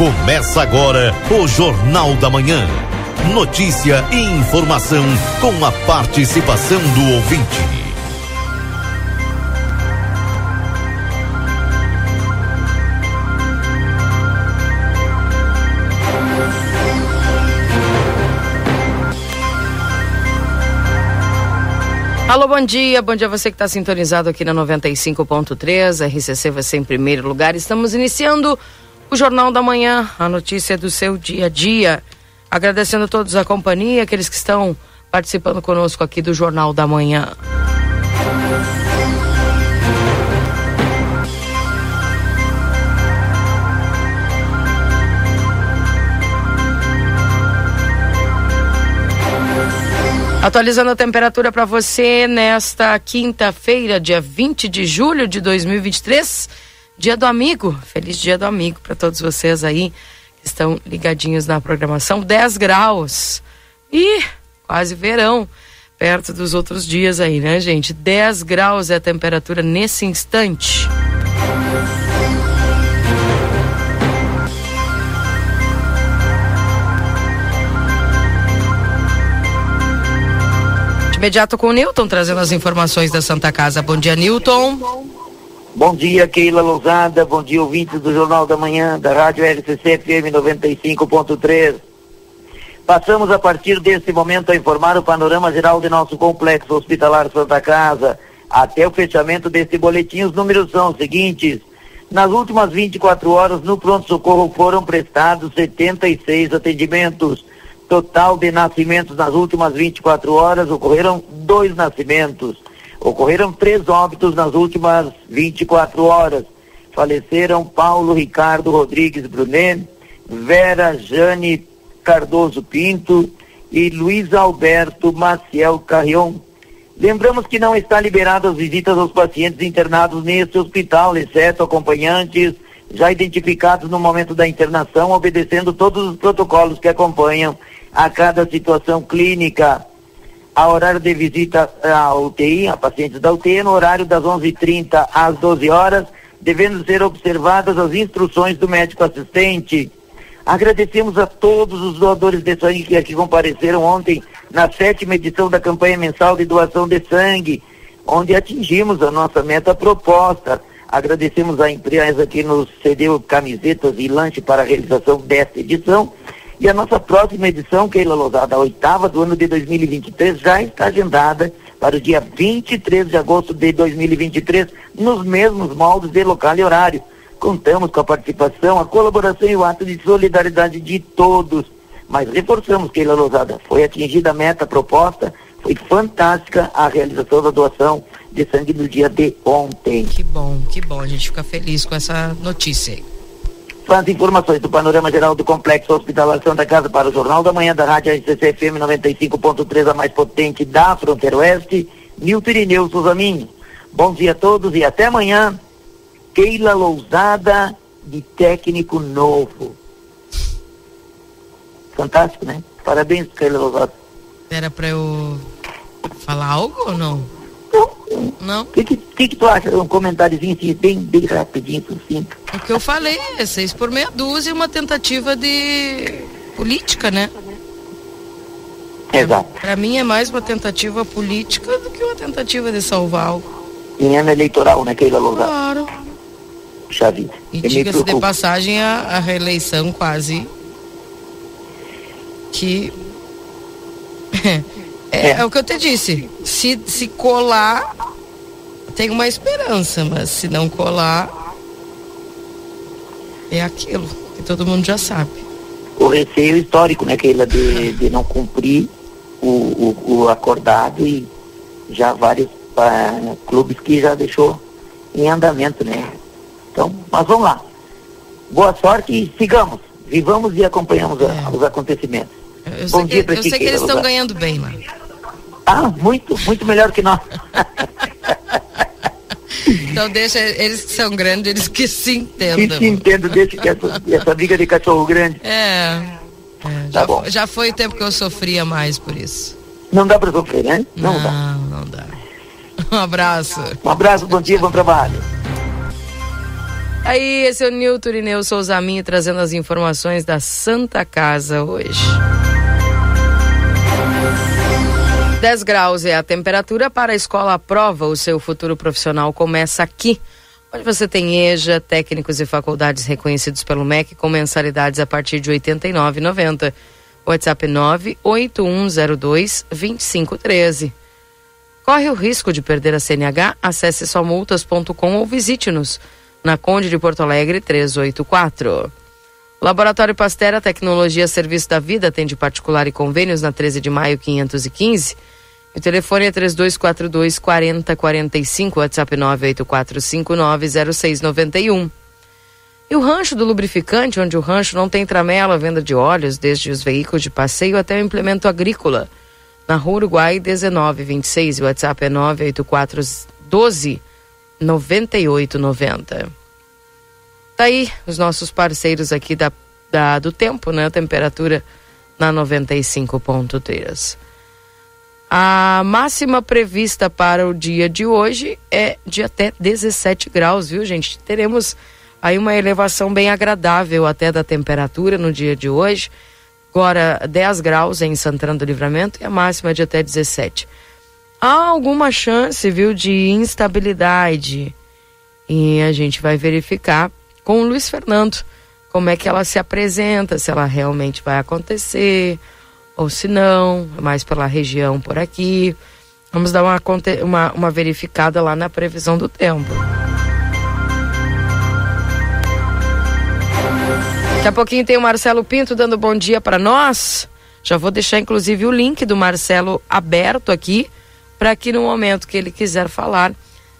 Começa agora o Jornal da Manhã. Notícia e informação com a participação do ouvinte. Alô, bom dia. Bom dia a você que está sintonizado aqui na 95.3. RCC vai ser em primeiro lugar. Estamos iniciando o Jornal da Manhã, a notícia do seu dia a dia. Agradecendo a todos a companhia, aqueles que estão participando conosco aqui do Jornal da Manhã. Atualizando a temperatura para você nesta quinta-feira, dia 20 de julho de 2023, dia do amigo. Feliz dia do amigo para todos vocês aí que estão ligadinhos na programação. 10 graus. E quase verão, perto dos outros dias aí, né, gente? 10 graus é a temperatura nesse instante. imediato com o Newton, trazendo as informações da Santa Casa. Bom dia, Newton. Bom dia, Keila Lousada. Bom dia, ouvintes do Jornal da Manhã, da Rádio LCC FM 95.3. Passamos a partir deste momento a informar o panorama geral de nosso complexo hospitalar Santa Casa. Até o fechamento deste boletim, os números são os seguintes. Nas últimas 24 horas, no pronto-socorro foram prestados 76 atendimentos total de nascimentos nas últimas 24 horas, ocorreram dois nascimentos. Ocorreram três óbitos nas últimas 24 horas. Faleceram Paulo Ricardo Rodrigues Brunet, Vera Jane Cardoso Pinto e Luiz Alberto Maciel Carrion. Lembramos que não está liberado as visitas aos pacientes internados neste hospital, exceto acompanhantes já identificados no momento da internação, obedecendo todos os protocolos que acompanham a cada situação clínica. A horário de visita à UTI, a pacientes da UTI, no horário das 11h30 às 12 horas, devendo ser observadas as instruções do médico assistente. Agradecemos a todos os doadores de sangue que aqui compareceram ontem na sétima edição da campanha mensal de doação de sangue, onde atingimos a nossa meta proposta. Agradecemos a empresa que nos cedeu camisetas e lanche para a realização desta edição e a nossa próxima edição, Keila Lousada, a oitava do ano de 2023, já está agendada para o dia 23 de agosto de 2023, nos mesmos moldes de local e horário. Contamos com a participação, a colaboração e o ato de solidariedade de todos. Mas reforçamos, Keila Lousada, foi atingida a meta proposta, foi fantástica a realização da doação de sangue no dia de ontem. Que bom, que bom, a gente fica feliz com essa notícia aí. São as informações do panorama geral do Complexo Hospitalar Santa Casa para o Jornal da Manhã da Rádio RCC FM 95.3, a mais potente da Fronteira Oeste, Nilton Irineu Suzaminho. Bom dia a todos e até amanhã. Keila Lousada, de técnico novo. Fantástico, né? Parabéns, Keila Lousada. Era para eu falar algo ou não? Não. O que, que, que, tu acha? Um comentáriozinho assim, bem, bem rapidinho, sucinto. O que eu falei é seis por meia dúzia uma tentativa de política, né? Exato. Para mim é mais uma tentativa política do que uma tentativa de salvar algo. Em ano eleitoral, né, Keila Lousada? Claro. Puxa vida. E diga-se de passagem, a, a reeleição quase que é, é, é, o que eu te disse. Se, se colar, tem uma esperança, mas se não colar, é aquilo que todo mundo já sabe. O receio histórico, né, Keila, de, de não cumprir o, o, o acordado e já vários uh, clubes que já deixou em andamento, né? Então, mas vamos lá. Boa sorte e sigamos. Vivamos e acompanhamos É. a- os acontecimentos. Eu Bom sei dia que, eu ti, sei que eles estão ganhando bem lá. Ah, muito, muito melhor que nós. Então deixa eles que são grandes, eles que se Que entendam. se entenda desse, que essa, essa briga de cachorro grande. É. é, Tá já, bom. já foi o tempo que eu sofria mais por isso. Não dá para sofrer, né? Não, dá. Não, não dá. Um abraço. Um abraço, bom dia, bom trabalho. Aí, esse é o Nilton Ineu Souza Minho trazendo as informações da Santa Casa hoje. 10 graus é a temperatura para a escola prova. O seu futuro profissional começa aqui, onde você tem EJA, técnicos e faculdades reconhecidos pelo MEC com mensalidades a partir de R$ 89,90. WhatsApp 98102 2513. Corre o risco de perder a CNH? Acesse somultas.com ou visite-nos na Conde de Porto Alegre 384. Laboratório Pastera Tecnologia Serviço da Vida atende particular e convênios na 13 de maio 515. O telefone é 3242 4045, WhatsApp 984590691. E o rancho do lubrificante, onde o rancho não tem tramela, venda de óleos, desde os veículos de passeio até o implemento agrícola. Na Rua Uruguai 1926, o WhatsApp é 98412 9890. Tá aí os nossos parceiros aqui da, da do tempo, né? Temperatura na 95.3. A máxima prevista para o dia de hoje é de até 17 graus, viu, gente? Teremos aí uma elevação bem agradável até da temperatura no dia de hoje. Agora 10 graus em Santana do Livramento e a máxima de até 17. Há alguma chance, viu, de instabilidade. E a gente vai verificar com o Luiz Fernando como é que ela se apresenta, se ela realmente vai acontecer ou se não, mais pela região por aqui. Vamos dar uma, uma, uma verificada lá na previsão do tempo. Daqui a pouquinho tem o Marcelo Pinto dando bom dia para nós. Já vou deixar inclusive o link do Marcelo aberto aqui para que no momento que ele quiser falar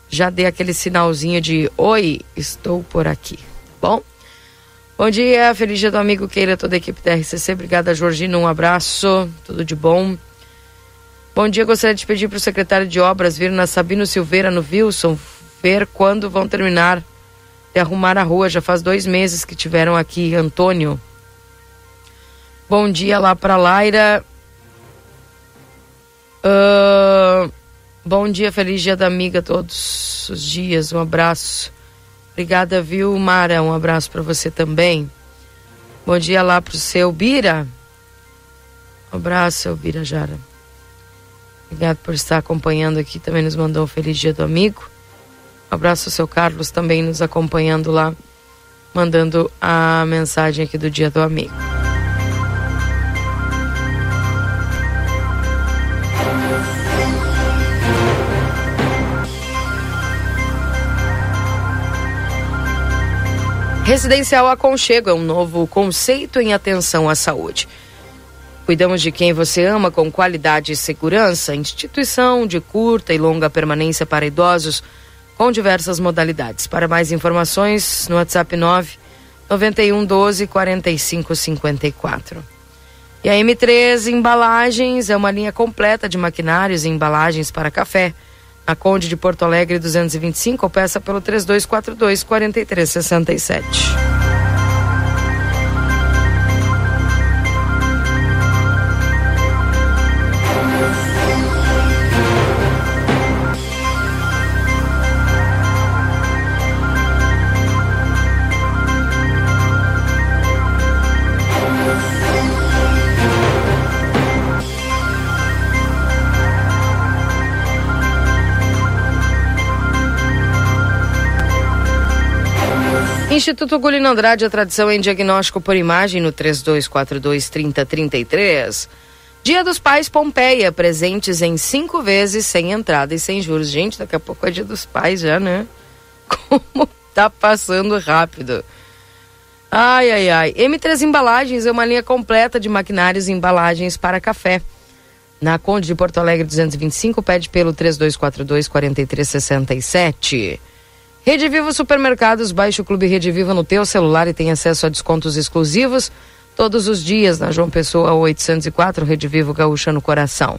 já dê aquele sinalzinho de oi, estou por aqui bom? Bom dia, feliz dia do amigo Keira, toda a equipe da RCC. Obrigada, Georgina, um abraço, tudo de bom. Bom dia, gostaria de pedir para o secretário de obras vir na Sabino Silveira, no Wilson, ver quando vão terminar de arrumar a rua. Já faz dois meses que tiveram aqui, Antônio. Bom dia lá para Laira. Uh, bom dia, feliz dia da amiga todos os dias. Um abraço. Obrigada, viu, Mara? Um abraço para você também. Bom dia lá pro seu Bira. Um abraço, seu Bira Jara. Obrigado por estar acompanhando aqui. Também nos mandou um feliz dia do amigo. Um abraço ao seu Carlos também nos acompanhando lá, mandando a mensagem aqui do dia do amigo. Residencial Aconchego é um novo conceito em atenção à saúde. Cuidamos de quem você ama com qualidade e segurança, instituição de curta e longa permanência para idosos com diversas modalidades. Para mais informações, no WhatsApp 9 91 12 45 54. E a M3 Embalagens é uma linha completa de maquinários e embalagens para café a Conde de Porto Alegre 225 ou peça pelo 3242 4367. Instituto Gulino Andrade, a tradição em diagnóstico por imagem no 3242 3033. Dia dos Pais Pompeia, presentes em cinco vezes, sem entrada e sem juros. Gente, daqui a pouco é dia dos pais já, né? Como tá passando rápido. Ai, ai, ai. M3 Embalagens é uma linha completa de maquinários e embalagens para café. Na Conde de Porto Alegre 225, pede pelo 3242 4367. Rede Vivo Supermercados, baixe o Clube Rede Viva no teu celular e tem acesso a descontos exclusivos todos os dias na João Pessoa 804, Rede Vivo Gaúcha no Coração.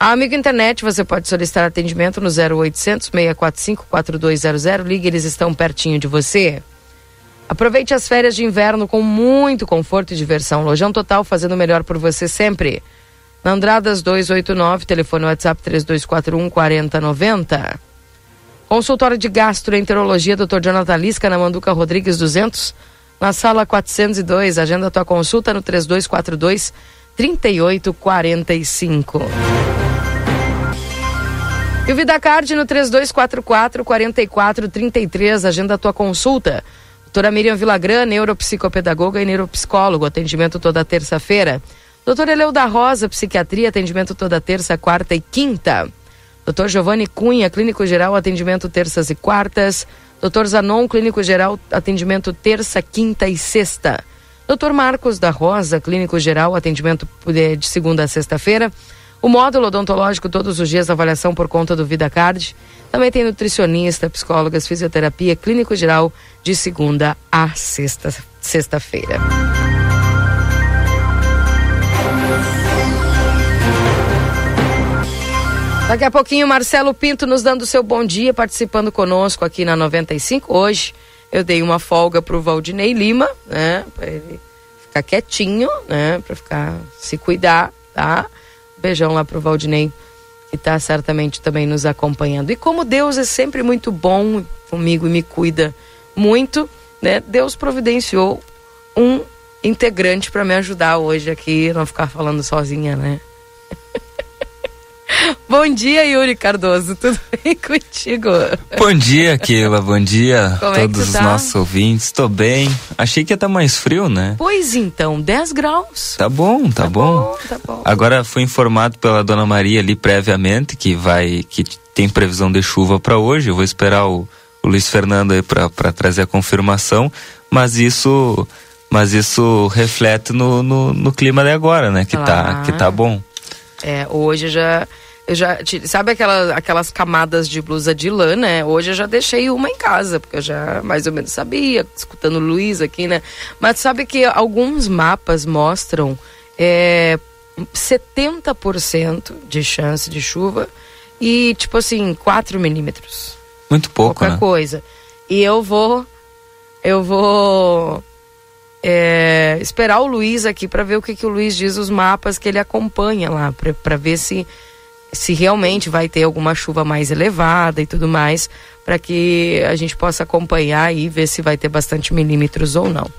A Amigo Internet, você pode solicitar atendimento no 0800 645 4200, ligue, eles estão pertinho de você. Aproveite as férias de inverno com muito conforto e diversão. Lojão Total fazendo o melhor por você sempre. Na Andradas 289, telefone WhatsApp 3241 4090. Consultório de Gastroenterologia, Dr. Jonathan Lisca, na Manduca Rodrigues 200, na sala 402. Agenda tua consulta no 3242 3845. E o VidaCard no 3244 4433. Agenda tua consulta. Doutora Miriam Vilagran, neuropsicopedagoga e neuropsicólogo. Atendimento toda terça-feira. Doutora Eleu da Rosa, psiquiatria. Atendimento toda terça, quarta e quinta. Doutor Giovanni Cunha, clínico geral. Atendimento terças e quartas. Doutor Zanon, clínico geral. Atendimento terça, quinta e sexta. Doutor Marcos da Rosa, clínico geral. Atendimento de segunda a sexta-feira. O módulo odontológico todos os dias, avaliação por conta do VidaCard. Também tem nutricionista, psicólogas, fisioterapia, clínico geral de segunda a sexta, Daqui a pouquinho, Marcelo Pinto nos dando seu bom dia, participando conosco aqui na 95. Hoje eu dei uma folga pro Valdinei Lima, né? Pra ele ficar quietinho, né? Pra ficar, se cuidar, tá? Beijão lá pro Valdinei, que está certamente também nos acompanhando. E como Deus é sempre muito bom comigo e me cuida muito, né? Deus providenciou um integrante para me ajudar hoje aqui, não ficar falando sozinha, né? Bom dia, Yuri Cardoso. Tudo bem contigo? Bom dia, Keila. Bom dia a é todos os tá? nossos ouvintes. Estou bem. Achei que ia estar tá mais frio, né? Pois então, 10 graus. Tá bom, tá, tá bom. bom. Tá bom. Agora fui informado pela dona Maria ali previamente que vai que tem previsão de chuva para hoje. Eu vou esperar o, o Luiz Fernando aí para trazer a confirmação, mas isso mas isso reflete no, no, no clima de agora, né? Que, tá, que tá bom. É, hoje já eu já, sabe aquelas, aquelas camadas de blusa de lã, né? Hoje eu já deixei uma em casa, porque eu já mais ou menos sabia, escutando o Luiz aqui, né? Mas sabe que alguns mapas mostram é, 70% de chance de chuva e, tipo assim, 4 milímetros. Muito pouco, Qualquer né? coisa. E eu vou. Eu vou. É, esperar o Luiz aqui para ver o que, que o Luiz diz, os mapas que ele acompanha lá, para ver se se realmente vai ter alguma chuva mais elevada e tudo mais, para que a gente possa acompanhar e ver se vai ter bastante milímetros ou não.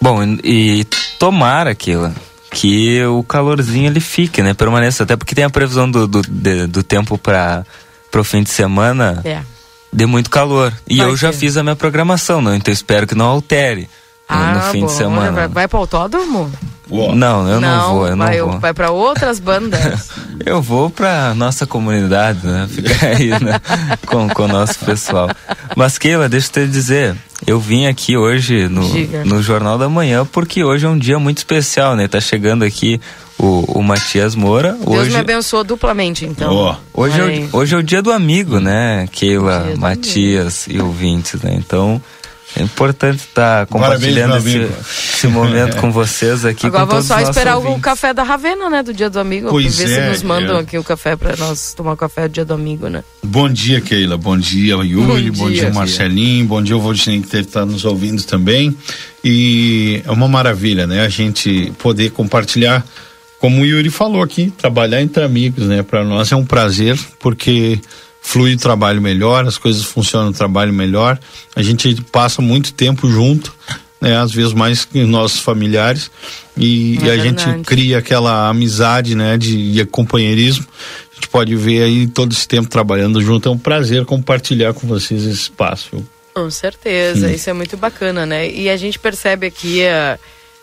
Bom, e tomara aquilo que o calorzinho ele fique, né? Permaneça, até porque tem a previsão do, do, de, do tempo para o fim de semana é. de muito calor. E vai eu já fiz a minha programação, não? Então espero que não altere ah, no fim bom. de semana. Vai, vai para o autódromo? Não, eu não, não vou, eu vai, não vou. Vai para outras bandas? eu vou para nossa comunidade, né? Ficar aí né? com, com o nosso pessoal. Mas Keila, deixa eu te dizer, eu vim aqui hoje no, no Jornal da Manhã porque hoje é um dia muito especial, né? Tá chegando aqui o, o Matias Moura. Deus hoje... me abençoou duplamente, então. Oh. Hoje, é o, hoje é o dia do amigo, né? Keila, Matias e ouvintes, né? Então é importante estar tá compartilhando esse, esse, momento com vocês aqui. Agora vamos só esperar ouvintes. o café da Ravena, né? Do Dia do Amigo. Pois ver é, se nos mandam é. aqui o café para nós tomar o café do Dia do Amigo, né? Bom dia, Keila. Bom dia, Yuri. Bom dia, bom dia Marcelinho. Bom dia, o Valdinei que deve estar nos ouvindo também. E é uma maravilha, né? A gente poder compartilhar como o Yuri falou aqui, trabalhar entre amigos, né? Para nós é um prazer, porque flui o trabalho melhor, as coisas funcionam o trabalho melhor. A gente passa muito tempo junto, né? Às vezes mais que nossos familiares e, é e a gente cria aquela amizade, né? De, de companheirismo. A gente pode ver aí todo esse tempo trabalhando junto. É um prazer compartilhar com vocês esse espaço. Com certeza, Sim. isso é muito bacana, né? E a gente percebe aqui uh,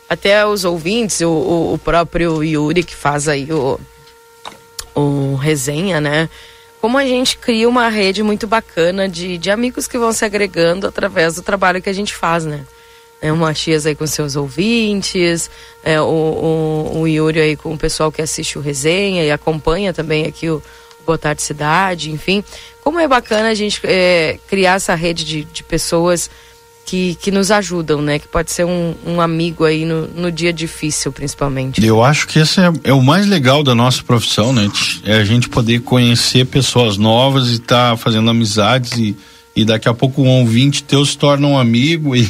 até os ouvintes, o, o, o próprio Yuri que faz aí o, o resenha, né? Como a gente cria uma rede muito bacana de, de amigos que vão se agregando através do trabalho que a gente faz, né? É o Matias aí com seus ouvintes, é, o, o, o Yuri aí com o pessoal que assiste o resenha e acompanha também aqui o, Boa Tarde Cidade, enfim. Como é bacana a gente é, criar essa rede de, de pessoas que, que nos ajudam, né? Que pode ser um, um amigo aí no, no dia difícil, principalmente. Eu acho que esse é, é, o mais legal da nossa profissão, né? É a gente poder conhecer pessoas novas e estar tá fazendo amizades e, e daqui a pouco um ouvinte teu se torna um amigo e,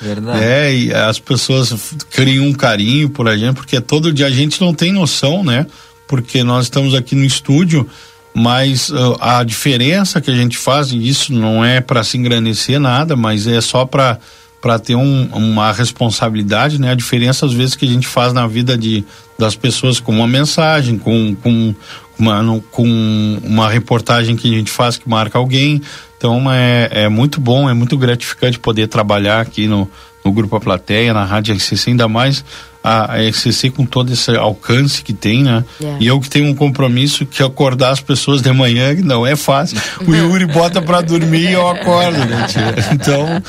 Verdade. É, e as pessoas criam um carinho por a gente, porque todo dia a gente não tem noção, né? Porque nós estamos aqui no estúdio, mas uh, a diferença que a gente faz, e isso não é para se engrandecer nada, mas é só para para ter um, uma responsabilidade, né? A diferença às vezes que a gente faz na vida de, das pessoas com uma mensagem, com, com, uma, no, com uma reportagem que a gente faz que marca alguém. Então é, é muito bom, é muito gratificante poder trabalhar aqui no, no Grupo A Plateia, na Rádio RCC, ainda mais a, a com todo esse alcance que tem, né? Yeah. E eu que tenho um compromisso que acordar as pessoas de manhã, que não é fácil. O Yuri bota para dormir e eu acordo, né, tia? Então,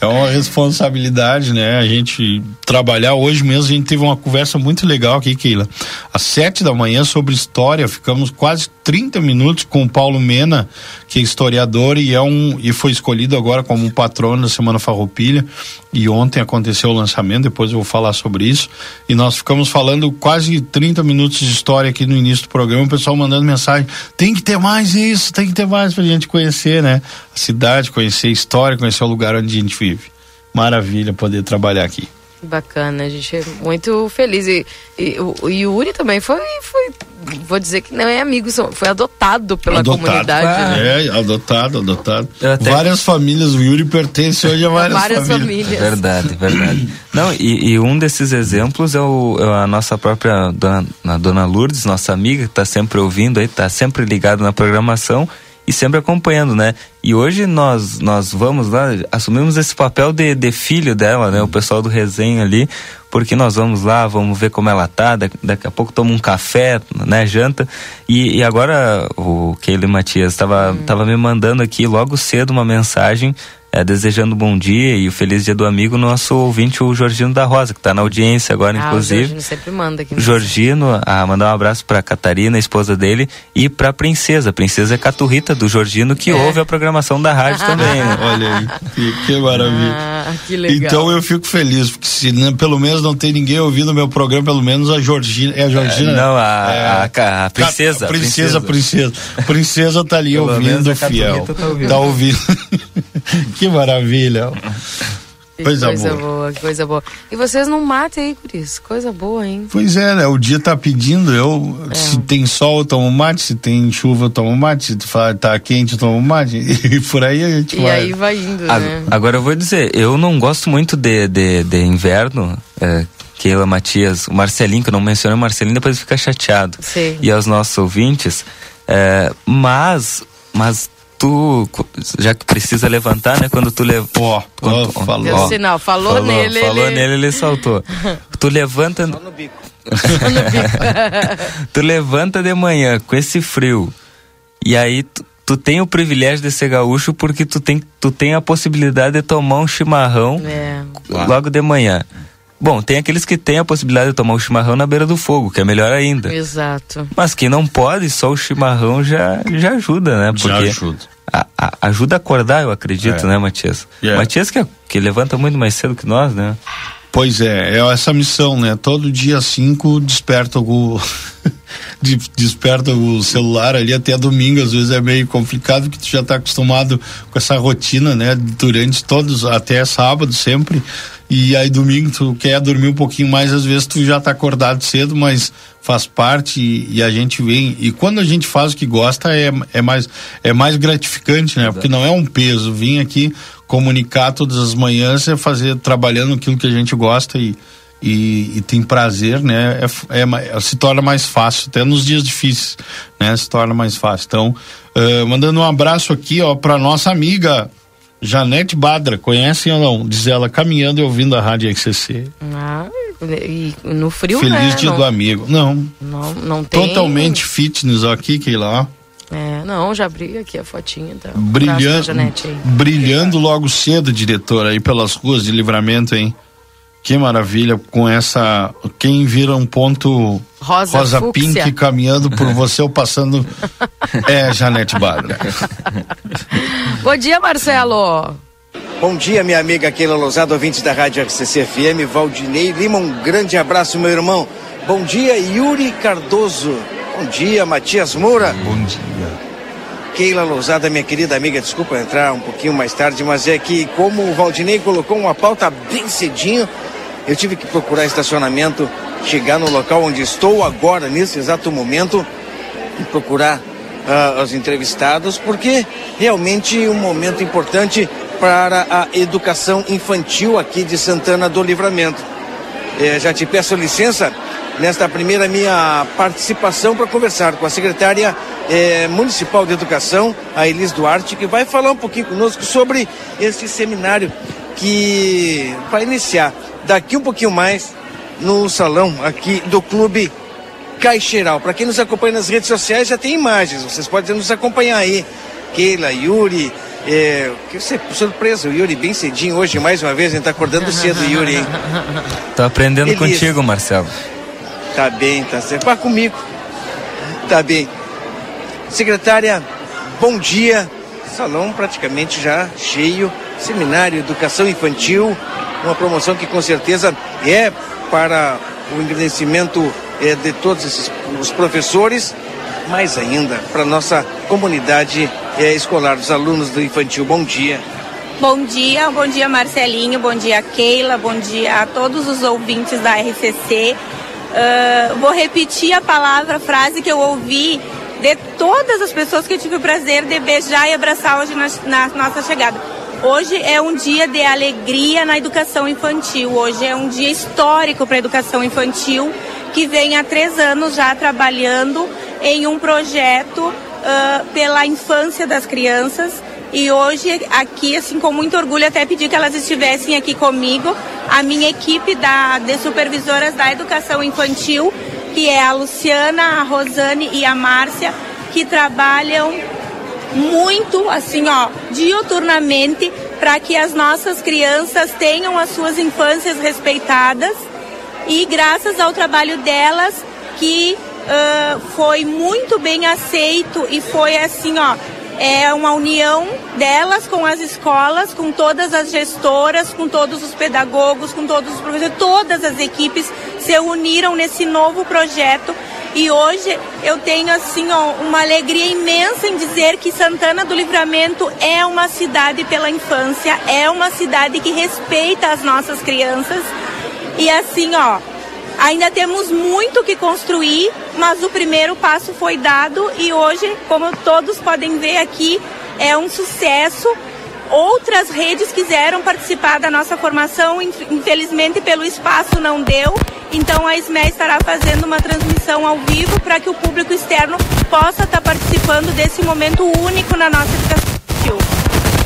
é uma responsabilidade, né? A gente trabalhar. Hoje mesmo a gente teve uma conversa muito legal aqui, Keila. Às sete da manhã sobre história, ficamos quase 30 minutos com o Paulo Mena, que é historiador e é um e foi escolhido agora como patrono da Semana Farroupilha. E ontem aconteceu o lançamento, depois eu vou falar sobre isso. E nós ficamos falando quase 30 minutos de história aqui no início do programa, o pessoal mandando mensagem: tem que ter mais isso, tem que ter mais pra gente conhecer, né? A cidade, conhecer a história, conhecer o lugar onde a gente vive. Maravilha poder trabalhar aqui. Bacana, a gente é muito feliz. E, e o, Yuri também foi, foi, vou dizer que não é amigo, foi adotado pela adotado. comunidade. Ah. Né? É, adotado, adotado. Até... Várias famílias, o Yuri pertence hoje a várias, várias famílias. famílias. Verdade, verdade. não, e, e, um desses exemplos é, o, é a nossa própria dona, a dona Lourdes, nossa amiga, que está sempre ouvindo aí, está sempre ligada na programação e sempre acompanhando, né? E hoje nós nós vamos lá, assumimos esse papel de, de filho dela, né? O pessoal do resenha ali, porque nós vamos lá, vamos ver como ela tá, daqui, daqui a pouco toma um café, né? Janta. E, e agora o Keila Matias estava hum. tava me mandando aqui logo cedo uma mensagem é, desejando bom dia e o feliz dia do amigo, nosso ouvinte, o Jorgino da Rosa, que está na audiência agora, ah, inclusive. O Jorgino sempre manda aqui. Jorgino, a mandar um abraço para Catarina, a esposa dele, e para a princesa. A princesa é Caturrita do Jorgino, que é. ouve a programação da rádio também. Né? Olha aí, que, que maravilha. Ah, que legal. Então eu fico feliz, porque se né, pelo menos não tem ninguém ouvindo o meu programa, pelo menos a Georgina. É a Georgina? É, não, a, é, a, a, princesa, a, princesa. Princesa, princesa. Princesa tá ali ouvindo, fiel. Tá ouvindo. Tá ouvindo. que maravilha. Coisa, coisa boa. boa. coisa boa. E vocês não matem aí por isso, coisa boa, hein? Pois é, né? O dia tá pedindo, eu, é. se tem sol eu tomo mate, se tem chuva eu tomo mate, se tá quente eu tomo mate, e por aí a gente e vai. E aí vai indo, né? Agora eu vou dizer, eu não gosto muito de, de, de inverno, é, Keila Matias, o Marcelinho, que eu não mencionei o Marcelinho, depois fica chateado. Sim. E aos nossos ouvintes, é, mas, mas tu já que precisa levantar, né? Quando tu leva, ó, oh, falou, Deu sinal, falou, falou nele, falou ele... nele, ele saltou. tu levanta Só no bico. tu levanta de manhã com esse frio. E aí tu, tu tem o privilégio de ser gaúcho porque tu tem, tu tem a possibilidade de tomar um chimarrão é. logo de manhã. Bom, tem aqueles que têm a possibilidade de tomar o chimarrão na beira do fogo, que é melhor ainda. Exato. Mas quem não pode, só o chimarrão já, já ajuda, né? Porque já ajuda. A, a, ajuda a acordar, eu acredito, é. né, Matias? Yeah. Matias que, que levanta muito mais cedo que nós, né? Pois é, é essa missão, né? Todo dia 5 desperta o desperta o celular ali até domingo, às vezes é meio complicado porque tu já está acostumado com essa rotina, né? Durante todos, até sábado sempre. E aí domingo tu quer dormir um pouquinho mais, às vezes tu já está acordado cedo, mas faz parte e, e, a gente vem. E quando a gente faz o que gosta é, é, mais, é mais gratificante, né? Porque não é um peso. Vim aqui comunicar todas as manhãs é fazer, trabalhando aquilo que a gente gosta e, e, e tem prazer, né? É, é, se torna mais fácil, até nos dias difíceis, né? Se torna mais fácil. Então, uh, mandando um abraço aqui, ó, para nossa amiga Janete Badra, conhecem ou não? Diz ela, caminhando e ouvindo a rádio XCC. Ah, e no frio, Feliz né? dia não, do amigo. Não. Não, não tem. Totalmente fitness aqui, que lá. É, não, já abri aqui a fotinha. Então. Brilhando, brilhando logo cedo, diretor, aí pelas ruas de livramento, hein? Que maravilha, com essa. Quem vira um ponto rosa, rosa pink caminhando por você ou passando. é Janete Badra. Bom dia, Marcelo. Bom dia, minha amiga Keila Lousada, ouvintes da Rádio RCC FM, Valdinei Lima, um grande abraço, meu irmão. Bom dia, Yuri Cardoso. Bom dia, Matias Moura. Bom dia. Keila Lousada, minha querida amiga, desculpa entrar um pouquinho mais tarde, mas é que como o Valdinei colocou uma pauta bem cedinho, eu tive que procurar estacionamento, chegar no local onde estou agora, nesse exato momento, e procurar uh, aos entrevistados, porque realmente um momento importante para a educação infantil aqui de Santana do Livramento. Eh, já te peço licença nesta primeira minha participação para conversar com a secretária eh, municipal de educação, a Elis Duarte, que vai falar um pouquinho conosco sobre este seminário que vai iniciar daqui um pouquinho mais no salão aqui do Clube Caixeiral. Para quem nos acompanha nas redes sociais já tem imagens, vocês podem nos acompanhar aí. Keila, Yuri, é, que surpresa, o Yuri bem cedinho hoje, mais uma vez, a gente tá acordando cedo, Yuri, hein? Tô aprendendo contigo, Marcelo. Tá bem, tá certo. Vá comigo. Tá bem. Secretária, bom dia. Salão praticamente já cheio. Seminário Educação Infantil, uma promoção que com certeza é para o engrandecimento é, de todos esses, os professores, mais ainda para nossa comunidade é, escolar, dos alunos do infantil. Bom dia. Bom dia, bom dia Marcelinho, bom dia Keila, bom dia a todos os ouvintes da RCC. Uh, vou repetir a palavra, a frase que eu ouvi de todas as pessoas que eu tive o prazer de beijar e abraçar hoje na, na nossa chegada. Hoje é um dia de alegria na educação infantil. Hoje é um dia histórico para a educação infantil, que vem há três anos já trabalhando em um projeto uh, pela infância das crianças. E hoje, aqui, assim, com muito orgulho, até pedi que elas estivessem aqui comigo, a minha equipe da, de supervisoras da educação infantil, que é a Luciana, a Rosane e a Márcia, que trabalham muito, assim, ó, diuturnamente, para que as nossas crianças tenham as suas infâncias respeitadas. E graças ao trabalho delas, que uh, foi muito bem aceito e foi assim, ó, é uma união delas com as escolas, com todas as gestoras, com todos os pedagogos, com todos os professores, todas as equipes se uniram nesse novo projeto e hoje eu tenho assim ó, uma alegria imensa em dizer que Santana do Livramento é uma cidade pela infância, é uma cidade que respeita as nossas crianças. E assim, ó, ainda temos muito que construir, mas o primeiro passo foi dado e hoje, como todos podem ver aqui, é um sucesso. Outras redes quiseram participar da nossa formação, infelizmente pelo espaço não deu. Então a SME estará fazendo uma transmissão ao vivo para que o público externo possa estar participando desse momento único na nossa educação.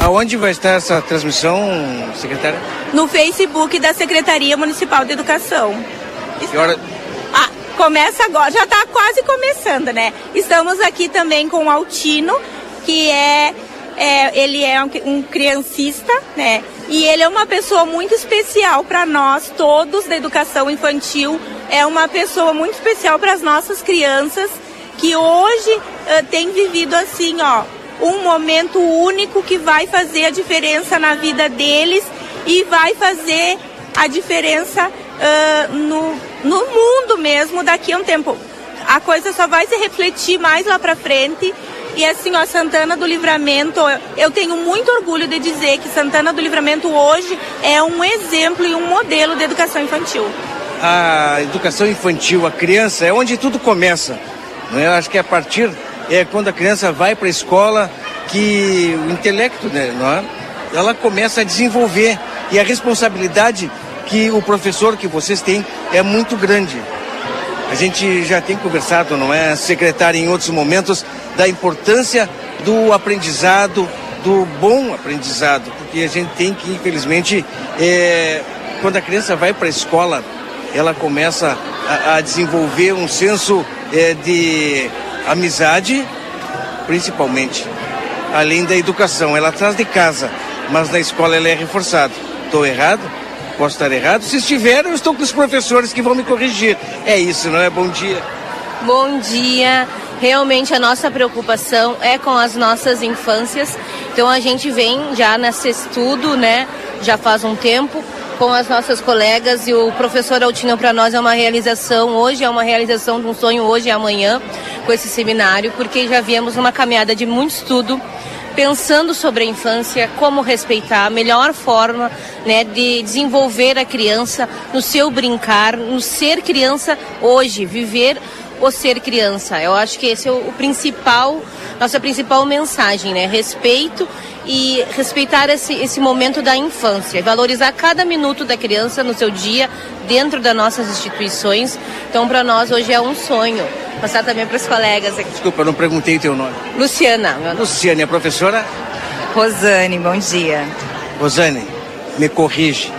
Aonde vai estar essa transmissão, secretária? No Facebook da Secretaria Municipal de Educação. Que hora? Ah, começa agora, já está quase começando, né? Estamos aqui também com o Altino, que é é, ele é um, um criancista, né? E ele é uma pessoa muito especial para nós, todos da educação infantil. É uma pessoa muito especial para as nossas crianças que hoje uh, tem vivido assim, ó, um momento único que vai fazer a diferença na vida deles e vai fazer a diferença uh, no, no mundo mesmo daqui a um tempo. A coisa só vai se refletir mais lá para frente e assim, ó, Santana do Livramento, eu tenho muito orgulho de dizer que Santana do Livramento hoje é um exemplo e um modelo de educação infantil. A educação infantil, a criança, é onde tudo começa. Né? Eu acho que é a partir, é quando a criança vai para a escola que o intelecto, né, não é? ela começa a desenvolver. E a responsabilidade que o professor que vocês têm é muito grande. A gente já tem conversado, não é, secretária, em outros momentos, da importância do aprendizado, do bom aprendizado, porque a gente tem que, infelizmente, é, quando a criança vai para a escola, ela começa a, a desenvolver um senso é, de amizade, principalmente, além da educação. Ela traz de casa, mas na escola ela é reforçada. Estou errado? Posso estar errado? Se estiver, eu estou com os professores que vão me corrigir. É isso, não é? Bom dia. Bom dia. Realmente a nossa preocupação é com as nossas infâncias. Então a gente vem já nesse estudo, né? Já faz um tempo com as nossas colegas e o professor Altino para nós é uma realização hoje, é uma realização de um sonho hoje e amanhã com esse seminário, porque já viemos numa caminhada de muito estudo pensando sobre a infância, como respeitar, a melhor forma né, de desenvolver a criança no seu brincar, no ser criança hoje, viver o ser criança. Eu acho que esse é o, o principal, nossa principal mensagem, né? Respeito e respeitar esse, esse momento da infância, valorizar cada minuto da criança no seu dia dentro das nossas instituições. Então, para nós hoje é um sonho. Passar também para os colegas aqui. Desculpa, eu não perguntei teu nome. Luciana. Meu nome. Luciane, a professora? Rosane, bom dia. Rosane, me corrige.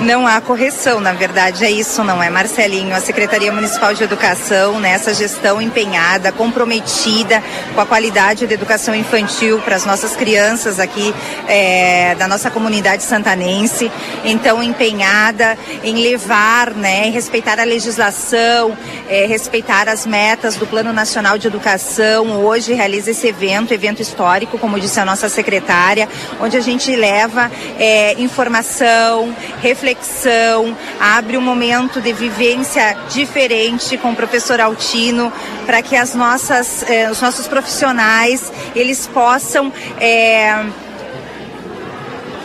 Não há correção, na verdade é isso, não é, Marcelinho? A Secretaria Municipal de Educação, nessa né, gestão empenhada, comprometida com a qualidade da educação infantil para as nossas crianças aqui é, da nossa comunidade santanense, então empenhada em levar, né, respeitar a legislação, é, respeitar as metas do Plano Nacional de Educação. Hoje realiza esse evento, evento histórico, como disse a nossa secretária, onde a gente leva é, informação, reflexão abre um momento de vivência diferente com o professor Altino, para que as nossas, eh, os nossos profissionais eles possam eh,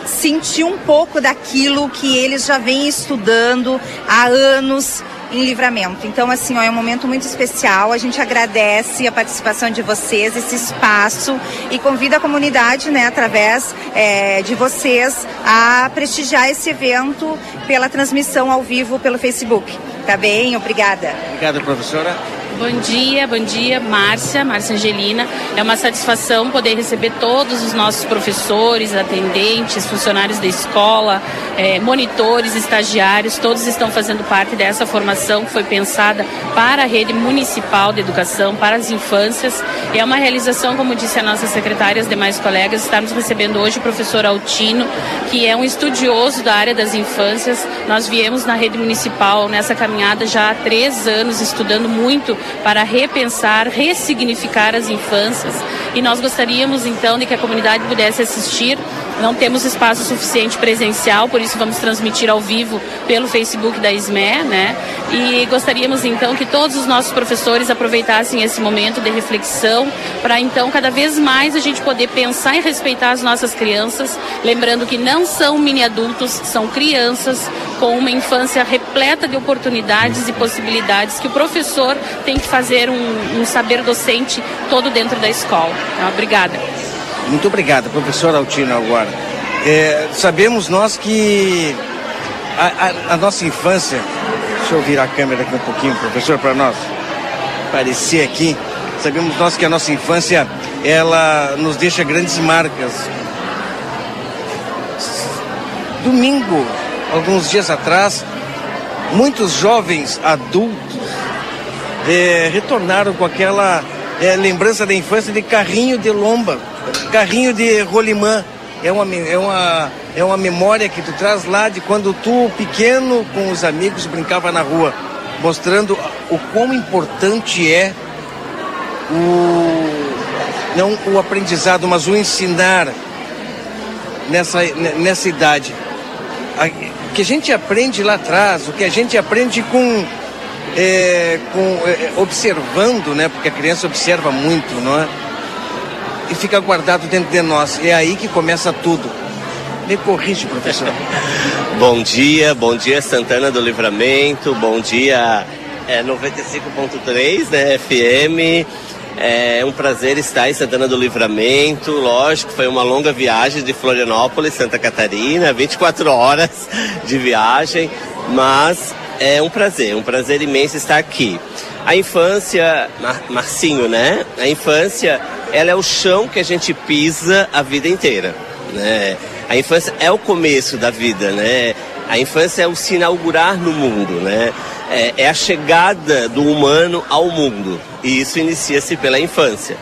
sentir um pouco daquilo que eles já vêm estudando há anos em livramento. Então, assim, ó, é um momento muito especial. A gente agradece a participação de vocês, esse espaço e convida a comunidade, né, através é, de vocês, a prestigiar esse evento pela transmissão ao vivo pelo Facebook. Tá bem? Obrigada. Obrigada, professora. Bom dia, bom dia, Márcia, Márcia Angelina. É uma satisfação poder receber todos os nossos professores, atendentes, funcionários da escola, é, monitores, estagiários, todos estão fazendo parte dessa formação que foi pensada para a rede municipal de educação, para as infâncias. É uma realização, como disse a nossa secretária e os demais colegas, estamos recebendo hoje o professor Altino, que é um estudioso da área das infâncias. Nós viemos na rede municipal nessa caminhada já há três anos, estudando muito para repensar, ressignificar as infâncias. E nós gostaríamos então de que a comunidade pudesse assistir. Não temos espaço suficiente presencial, por isso vamos transmitir ao vivo pelo Facebook da SME, né? E gostaríamos então que todos os nossos professores aproveitassem esse momento de reflexão para então cada vez mais a gente poder pensar e respeitar as nossas crianças, lembrando que não são mini adultos, são crianças com uma infância repleta de oportunidades e possibilidades que o professor tem que fazer um, um saber docente todo dentro da escola. Então, obrigada. Muito obrigada, professor Altino agora. É, sabemos nós que a, a, a, nossa infância, deixa eu virar a câmera aqui um pouquinho, professor, para nós aparecer aqui. Sabemos nós que a nossa infância, ela nos deixa grandes marcas. Domingo, alguns dias atrás, muitos jovens adultos é, retornaram com aquela é, lembrança da infância de carrinho de lomba, carrinho de rolimã. É uma, é, uma, é uma memória que tu traz lá de quando tu, pequeno, com os amigos, brincava na rua, mostrando o quão importante é o não o aprendizado, mas o ensinar nessa, nessa idade. O que a gente aprende lá atrás, o que a gente aprende com é, com, é, observando, né? Porque a criança observa muito, não é? E fica guardado dentro de nós. É aí que começa tudo. Me corrige, professor. bom dia, bom dia Santana do Livramento, bom dia é, 95.3, né, FM. É um prazer estar em Santana do Livramento. Lógico, foi uma longa viagem de Florianópolis, Santa Catarina, 24 horas de viagem, mas é um prazer, um prazer imenso estar aqui. A infância, Mar Marcinho, né? A infância, ela é o chão que a gente pisa a vida inteira, né? A infância é o começo da vida, né? A infância é o se inaugurar no mundo, né? É, é a chegada do humano ao mundo. E isso inicia-se pela infância.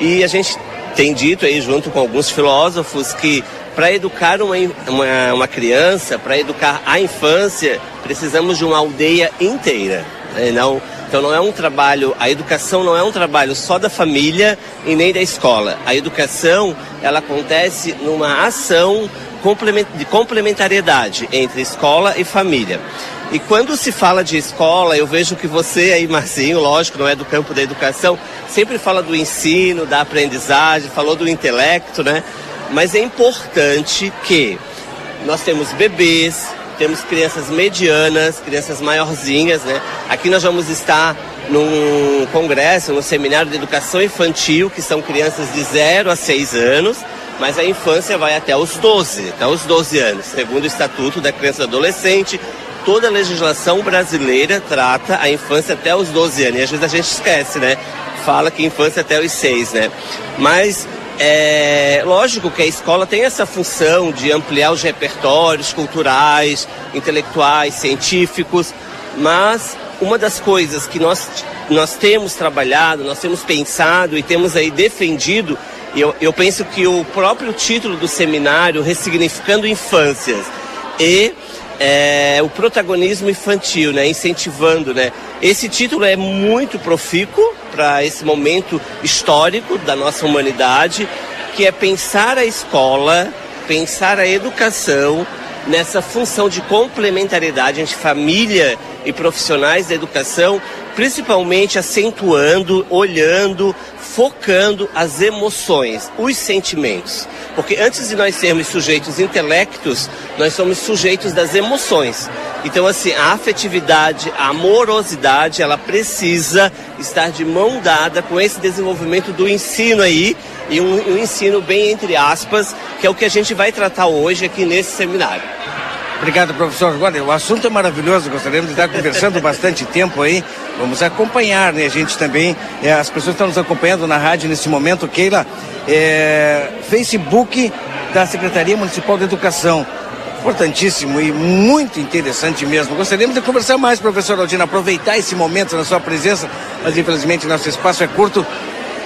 E a gente tem dito aí, junto com alguns filósofos, que para educar uma, uma, uma criança, para educar a infância, precisamos de uma aldeia inteira. Né? Não, então não é um trabalho, a educação não é um trabalho só da família e nem da escola. A educação, ela acontece numa ação de complementariedade entre escola e família. E quando se fala de escola, eu vejo que você aí, Marcinho, lógico, não é do campo da educação, sempre fala do ensino, da aprendizagem, falou do intelecto, né? Mas é importante que nós temos bebês, temos crianças medianas, crianças maiorzinhas, né? Aqui nós vamos estar num congresso, num seminário de educação infantil, que são crianças de 0 a 6 anos, mas a infância vai até os 12, até os 12 anos, segundo o Estatuto da Criança e Adolescente. Toda a legislação brasileira trata a infância até os 12 anos. E às vezes a gente esquece, né? Fala que infância até os 6, né? Mas é lógico que a escola tem essa função de ampliar os repertórios culturais, intelectuais, científicos, mas uma das coisas que nós, nós temos trabalhado, nós temos pensado e temos aí defendido, eu, eu penso que o próprio título do seminário, Ressignificando Infâncias, e é, o protagonismo infantil, né, incentivando, né. Esse título é muito profícuo para esse momento histórico da nossa humanidade, que é pensar a escola, pensar a educação nessa função de complementariedade entre família e profissionais da educação, principalmente acentuando, olhando, focando as emoções, os sentimentos. Porque antes de nós sermos sujeitos intelectos, nós somos sujeitos das emoções. Então, assim, a afetividade, a amorosidade, ela precisa estar de mão dada com esse desenvolvimento do ensino aí, e um, um ensino bem entre aspas, que é o que a gente vai tratar hoje aqui nesse seminário. Obrigado, professor. Olha, o assunto é maravilhoso, gostaríamos de estar conversando bastante tempo aí. Vamos acompanhar, né? A gente também, é, as pessoas estão nos acompanhando na rádio nesse momento, Keila, é, Facebook da Secretaria Municipal de Educação. Importantíssimo e muito interessante mesmo. Gostaríamos de conversar mais, professor Aldina, aproveitar esse momento na sua presença, mas infelizmente nosso espaço é curto.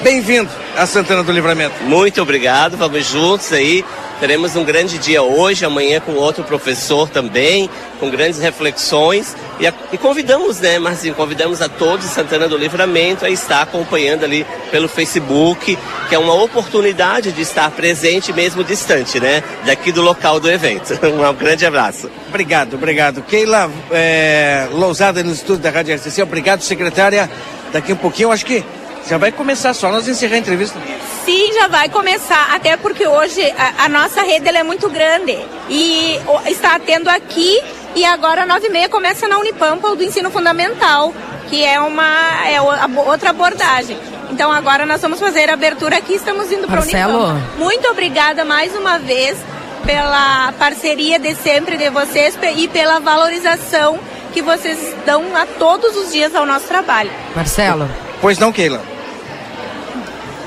Bem-vindo a Santana do Livramento. Muito obrigado, vamos juntos aí. Teremos um grande dia hoje, amanhã com outro professor também, com grandes reflexões. E, a, e convidamos, né, Marcinho, convidamos a todos de Santana do Livramento a estar acompanhando ali pelo Facebook, que é uma oportunidade de estar presente mesmo distante, né, daqui do local do evento. Um grande abraço. Obrigado, obrigado. Keila é, Lousada no estúdio da Rádio RCC, obrigado, secretária. Daqui um pouquinho, acho que já vai começar só nós encerrar a entrevista. Sim, já vai começar, até porque hoje a, a nossa rede é muito grande e está tendo aqui e agora nove e meia começa na Unipampa o do ensino fundamental, que é uma é outra abordagem. Então agora nós vamos fazer a abertura aqui, estamos indo para a Unipampa. Muito obrigada mais uma vez pela parceria de sempre de vocês e pela valorização que vocês dão a todos os dias ao nosso trabalho. Marcelo. Pois não, Keila.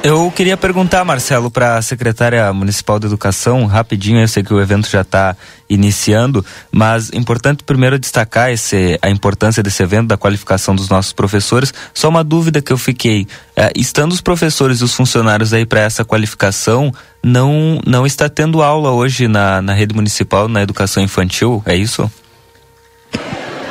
Eu queria perguntar, Marcelo, para a secretária municipal de educação, rapidinho, eu sei que o evento já está iniciando, mas importante primeiro destacar esse, a importância desse evento, da qualificação dos nossos professores. Só uma dúvida que eu fiquei: é, estando os professores e os funcionários aí para essa qualificação, não, não está tendo aula hoje na, na rede municipal na educação infantil, é isso?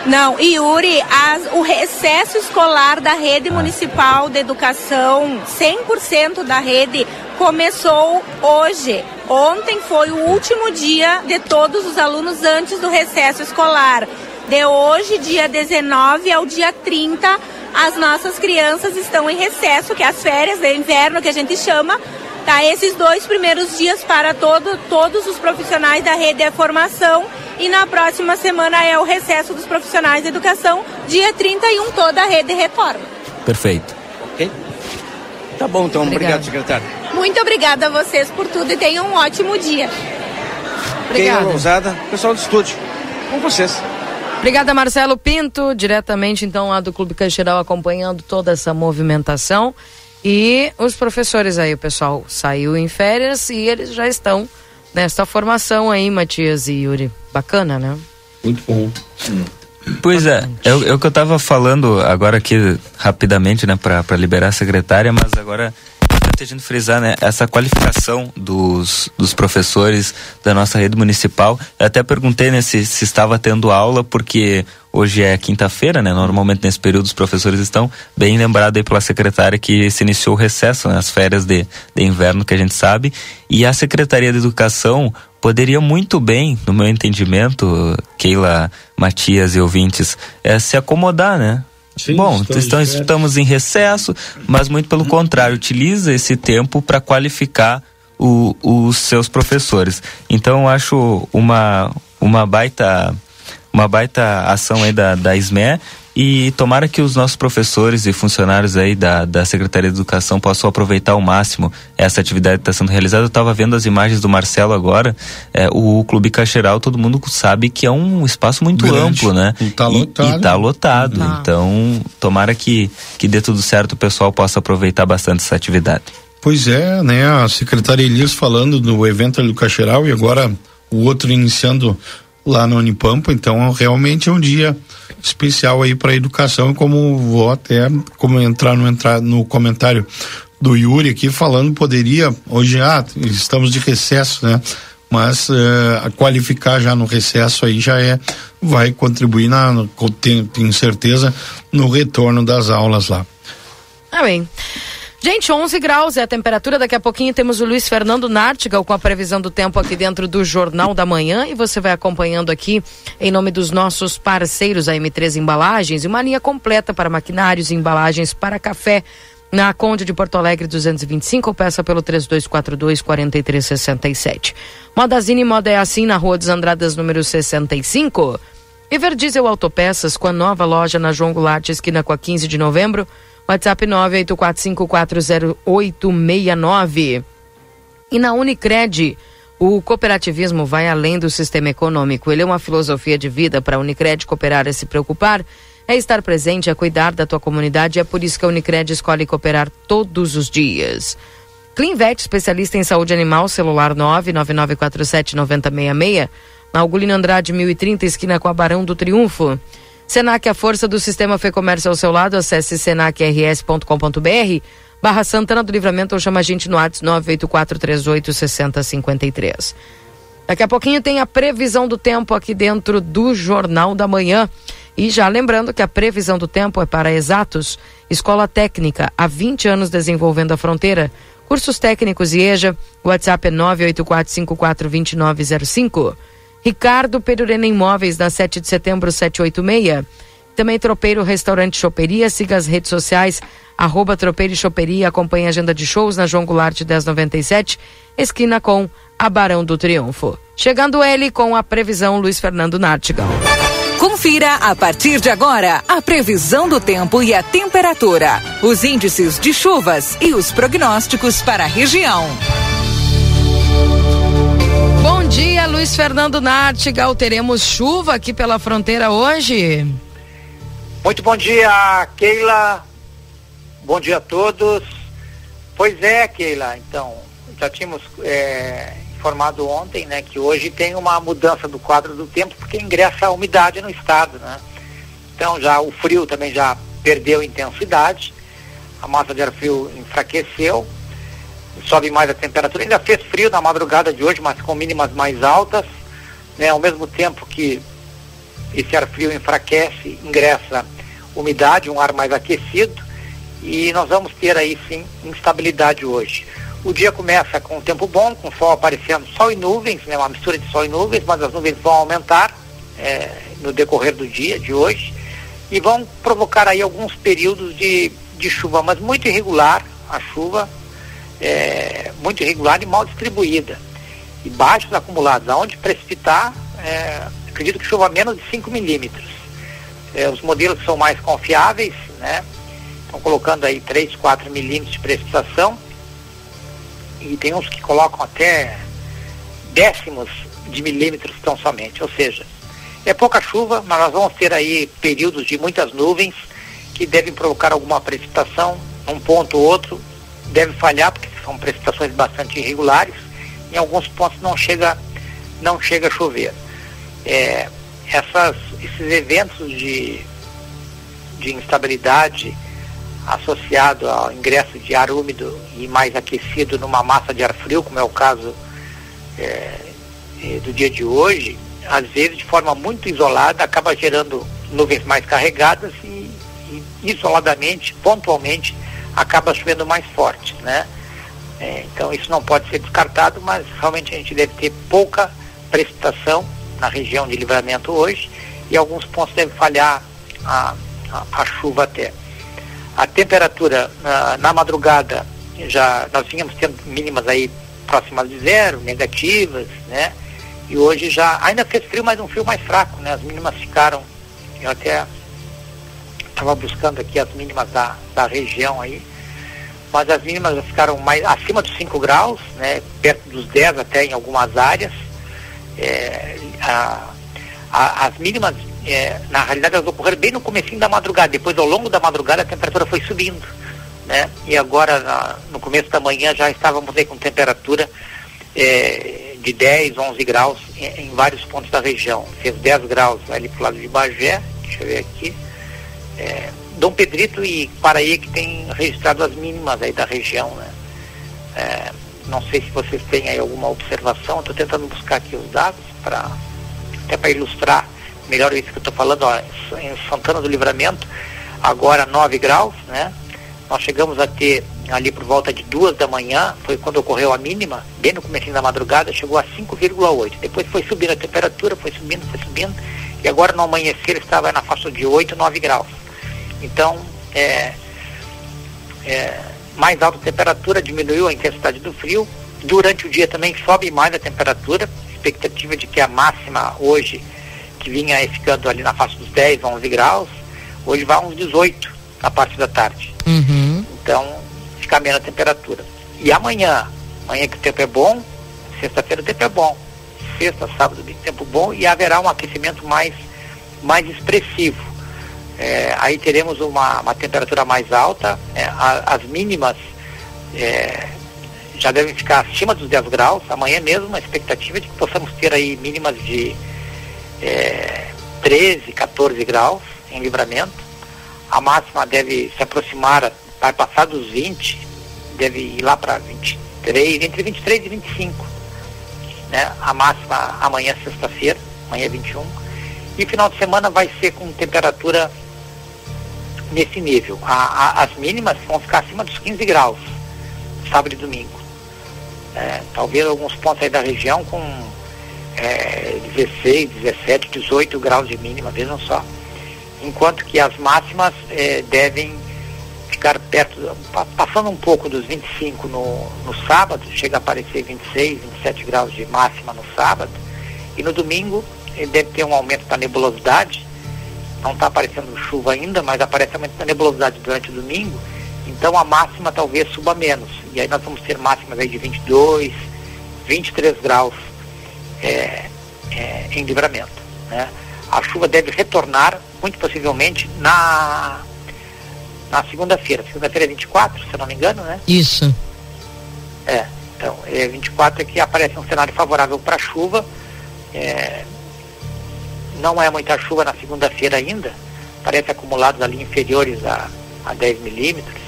Não, Yuri, as, o recesso escolar da rede ah. municipal de educação, 100% da rede, começou hoje. Ontem foi o último dia de todos os alunos antes do recesso escolar. De hoje, dia 19 ao dia 30, as nossas crianças estão em recesso, que é as férias de inverno que a gente chama. Tá, esses dois primeiros dias para todo, todos os profissionais da rede é formação e na próxima semana é o recesso dos profissionais de educação. Dia 31, toda a rede retorna. Perfeito. Ok? Tá bom, então. Obrigado, obrigado secretário. Muito obrigada a vocês por tudo e tenham um ótimo dia. Obrigada. Ousada, pessoal do estúdio. Com vocês. Obrigada, Marcelo Pinto, diretamente então lá do Clube Caixeiral, acompanhando toda essa movimentação. E os professores aí, o pessoal saiu em férias e eles já estão nessa formação aí, Matias e Yuri. Bacana, né? Muito bom. Pois é, é, o, é o que eu estava falando agora aqui rapidamente, né, para liberar a secretária, mas agora a gente frisar, né, essa qualificação dos, dos professores da nossa rede municipal. Eu até perguntei, né, se, se estava tendo aula, porque hoje é quinta-feira, né, normalmente nesse período os professores estão, bem lembrado aí pela secretária que se iniciou o recesso, né, as férias de, de inverno que a gente sabe, e a Secretaria de Educação poderia muito bem, no meu entendimento, Keila, Matias e ouvintes, é, se acomodar, né? Sim, Bom, estamos, estamos em recesso, mas muito pelo contrário, utiliza esse tempo para qualificar o, os seus professores. Então, eu acho uma, uma baita uma baita ação aí da, da SME E tomara que os nossos professores e funcionários aí da, da Secretaria de Educação possam aproveitar ao máximo essa atividade que está sendo realizada. Eu estava vendo as imagens do Marcelo agora. É, o Clube Cacheral, todo mundo sabe que é um espaço muito Grande. amplo, né? E tá lotado. E, e tá lotado. Ah. Então, tomara que, que dê tudo certo, o pessoal possa aproveitar bastante essa atividade. Pois é, né? A secretária Elias falando do evento ali do Cacheral e agora o outro iniciando lá no Unipampa, então realmente é um dia especial aí para educação, como vou até como entrar no entrar no comentário do Yuri aqui falando poderia hoje ah, estamos de recesso, né? Mas uh, qualificar já no recesso aí já é vai contribuir na tenho, tenho certeza no retorno das aulas lá. Amém. Gente, 11 graus é a temperatura. Daqui a pouquinho temos o Luiz Fernando Nartigal com a previsão do tempo aqui dentro do Jornal da Manhã. E você vai acompanhando aqui, em nome dos nossos parceiros, a M3 Embalagens, e uma linha completa para maquinários e embalagens para café. Na Conde de Porto Alegre 225, ou peça pelo 3242 4367. Modazine Moda é assim na Rua dos Andradas, número 65. Everdiesel Autopeças com a nova loja na João Goulart, esquina com a 15 de novembro. WhatsApp 984540869. E na Unicred, o cooperativismo vai além do sistema econômico. Ele é uma filosofia de vida para a Unicred cooperar e se preocupar. É estar presente, é cuidar da tua comunidade. É por isso que a Unicred escolhe cooperar todos os dias. Cleanvet, especialista em saúde animal, celular 999479066. Na Algolino Andrade 1030, esquina com a Barão do Triunfo. Senac, a força do sistema Fê Comércio ao seu lado. Acesse senacrs.com.br barra Santana do Livramento ou chama a gente no WhatsApp 984386053. Daqui a pouquinho tem a previsão do tempo aqui dentro do Jornal da Manhã. E já lembrando que a previsão do tempo é para exatos. Escola Técnica, há 20 anos desenvolvendo a fronteira. Cursos técnicos IEJA, WhatsApp é 984542905. Ricardo Perurena Imóveis, na 7 de setembro, 786. Também Tropeiro Restaurante Choperia. Siga as redes sociais, arroba Tropeiro e Choperia. Acompanhe a agenda de shows na João Goulart 1097, esquina com a Barão do Triunfo. Chegando ele com a previsão Luiz Fernando Nartigal. Confira a partir de agora a previsão do tempo e a temperatura, os índices de chuvas e os prognósticos para a região. Dia, Luiz Fernando Nartigal. Teremos chuva aqui pela fronteira hoje? Muito bom dia, Keila. Bom dia a todos. Pois é, Keila. Então, já tínhamos é, informado ontem, né, que hoje tem uma mudança do quadro do tempo porque ingressa a umidade no estado, né? Então já o frio também já perdeu intensidade, a massa de ar frio enfraqueceu, sobe mais a temperatura. Ainda fez frio na madrugada de hoje, mas com mínimas mais altas, né? Ao mesmo tempo que esse ar frio enfraquece, ingressa umidade, um ar mais aquecido, e nós vamos ter aí sim instabilidade hoje. O dia começa com um tempo bom, com sol aparecendo, sol e nuvens, né, uma mistura de sol e nuvens, mas as nuvens vão aumentar é, no decorrer do dia de hoje e vão provocar aí alguns períodos de, de chuva, mas muito irregular a chuva, é, muito irregular e mal distribuída. E baixos acumulados, aonde precipitar, é, acredito que chova menos de 5 milímetros. É, os modelos são mais confiáveis, né, estão colocando aí 3, 4 milímetros de precipitação e tem uns que colocam até décimos de milímetros tão somente, ou seja, é pouca chuva, mas nós vamos ter aí períodos de muitas nuvens que devem provocar alguma precipitação, um ponto ou outro deve falhar, porque são precipitações bastante irregulares, em alguns pontos não chega, não chega a chover. É, essas, esses eventos de, de instabilidade associado ao ingresso de ar úmido e mais aquecido numa massa de ar frio, como é o caso é, do dia de hoje, às vezes de forma muito isolada acaba gerando nuvens mais carregadas e, e isoladamente, pontualmente, acaba chovendo mais forte, né? É, então isso não pode ser descartado, mas realmente a gente deve ter pouca precipitação na região de livramento hoje e alguns pontos devem falhar a, a, a chuva até. A temperatura na, na madrugada já nós tínhamos tendo mínimas aí próximas de zero, negativas, né? E hoje já ainda fez frio, mas um frio mais fraco, né? As mínimas ficaram, até estava buscando aqui as mínimas da, da região aí, mas as mínimas ficaram mais acima dos 5 graus, né, perto dos 10 até em algumas áreas. É, a, a, as mínimas, é, na realidade, elas ocorreram bem no começo da madrugada, depois ao longo da madrugada a temperatura foi subindo. Né? E agora, na, no começo da manhã, já estávamos aí com temperatura é, de 10, 11 graus em, em, vários pontos da região. Fez 10 graus ali para o lado de Bagé, deixa eu ver aqui. É, Dom Pedrito e Paraí que tem registrado as mínimas aí da região, né? É, não sei se vocês têm aí alguma observação, estou tentando buscar aqui os dados para até para ilustrar melhor isso que eu estou falando, ó, em Santana do Livramento, agora 9 graus, né? Nós chegamos a ter ali por volta de duas da manhã, foi quando ocorreu a mínima, bem no começo da madrugada, chegou a 5,8. Depois foi subindo a temperatura, foi subindo, foi subindo, e agora no amanhecer estava na faixa de 8, 9 graus. Então, é, é, mais alta temperatura, diminuiu a intensidade do frio. Durante o dia também sobe mais a temperatura, expectativa de que a máxima hoje, que vinha ficando ali na faixa dos 10, 11 graus, hoje vai uns 18 na parte da tarde. Uhum. Então, fica menos a temperatura. E amanhã, amanhã que o tempo é bom, sexta-feira o tempo é bom. Sexta, sábado, tempo bom e haverá um aquecimento mais, mais expressivo. É, aí teremos uma, uma, temperatura mais alta, é, a, as mínimas é, já devem ficar acima dos 10 graus. Amanhã mesmo a expectativa de que possamos ter aí mínimas de 13, é, 14 graus em livramento. A máxima deve se aproximar, vai passar dos 20, deve ir lá para 23, entre 23 e 25. Né? A máxima amanhã, sexta-feira, amanhã é 21. E final de semana vai ser com temperatura nesse nível. A, a, as mínimas vão ficar acima dos 15 graus, sábado e domingo. É, talvez alguns pontos aí da região com é, 16, 17, 18 graus de mínima, vejam só. Enquanto que as máximas é, devem ficar perto, passando um pouco dos 25 no, no sábado, chega a aparecer 26, 27 graus de máxima no sábado, e no domingo ele deve ter um aumento da nebulosidade, não está aparecendo chuva ainda, mas aparece da nebulosidade durante o domingo, então a máxima talvez suba menos. E aí nós vamos ter máximas aí de 22, 23 graus é, é, em livramento. Né? A chuva deve retornar, muito possivelmente, na, na segunda-feira. Segunda-feira é 24, se eu não me engano, né? Isso. É, então, é 24 é que aparece um cenário favorável para chuva. É, não é muita chuva na segunda-feira ainda, parece acumulados ali inferiores a, a 10 milímetros,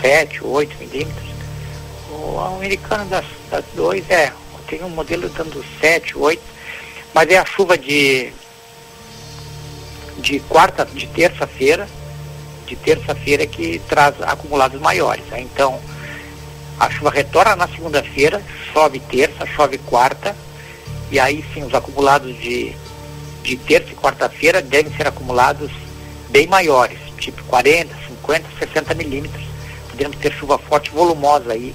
7, 8 milímetros. O americano das, das dois é, tem um modelo dando 7, 8, mas é a chuva de de quarta, de terça-feira, de terça-feira que traz acumulados maiores. Né? Então, a chuva retorna na segunda-feira, chove terça, chove quarta, e aí sim os acumulados de de terça e quarta-feira devem ser acumulados bem maiores, tipo 40, 50, 60 milímetros. Podemos ter chuva forte volumosa aí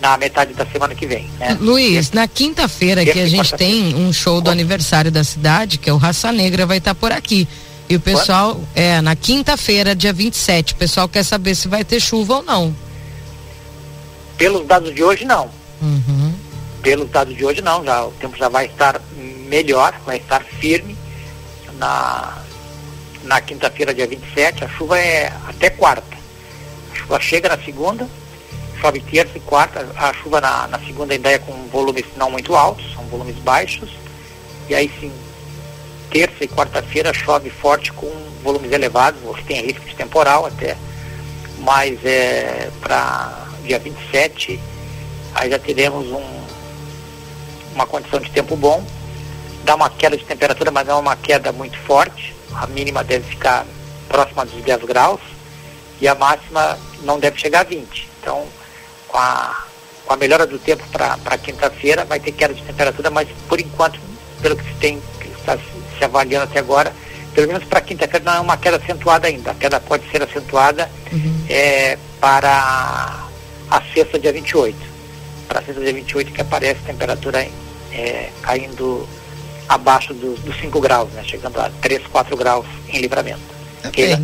na metade da semana que vem. Né? Luiz, na quinta-feira que a gente tem um show do aniversário da cidade, que é o Raça Negra, vai estar por aqui. E o pessoal, Quando? é, na quinta-feira, dia 27, o pessoal quer saber se vai ter chuva ou não. Pelos dados de hoje, não. Uhum. Pelos dados de hoje, não. Já, o tempo já vai estar melhor, vai estar firme na, na quinta-feira, dia 27, a chuva é até quarta. A chuva chega na segunda, chove terça e quarta, a chuva na, na segunda ainda é com volumes não muito altos, são volumes baixos, e aí sim, terça e quarta-feira chove forte com volumes elevados, ou tem risco de temporal até, mas é para dia 27, aí já teremos um, uma condição de tempo bom, dá uma queda de temperatura, mas não é uma queda muito forte. A mínima deve ficar próxima dos 10 graus e a máxima não deve chegar a 20. Então, com a, com a melhora do tempo para quinta-feira, vai ter queda de temperatura, mas por enquanto, pelo que se tem, que está se avaliando até agora, pelo menos para quinta-feira não é uma queda acentuada ainda. A queda pode ser acentuada uhum. é, para a sexta, dia 28. Para a sexta, dia 28, que aparece temperatura é, caindo abaixo dos 5 graus, né? chegando a 3, 4 graus em livramento. Okay.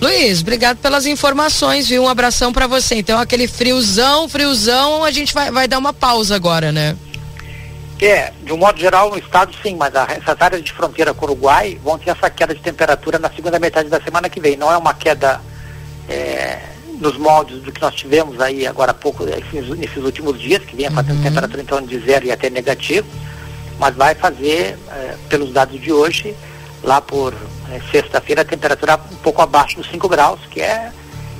Luiz, obrigado pelas informações, viu? Um abração para você. Então, aquele friozão, friozão, a gente vai, vai dar uma pausa agora, né? É, de um modo geral no estado sim, mas a, essas áreas de fronteira com o Uruguai vão ter essa queda de temperatura na segunda metade da semana que vem. Não é uma queda é, nos moldes do que nós tivemos aí agora há pouco, esses, nesses últimos dias, que vinha fazendo uhum. temperatura em torno de zero e até negativo, mas vai fazer, é, pelos dados de hoje, lá por é, sexta-feira, a temperatura um pouco abaixo dos 5 graus, que é,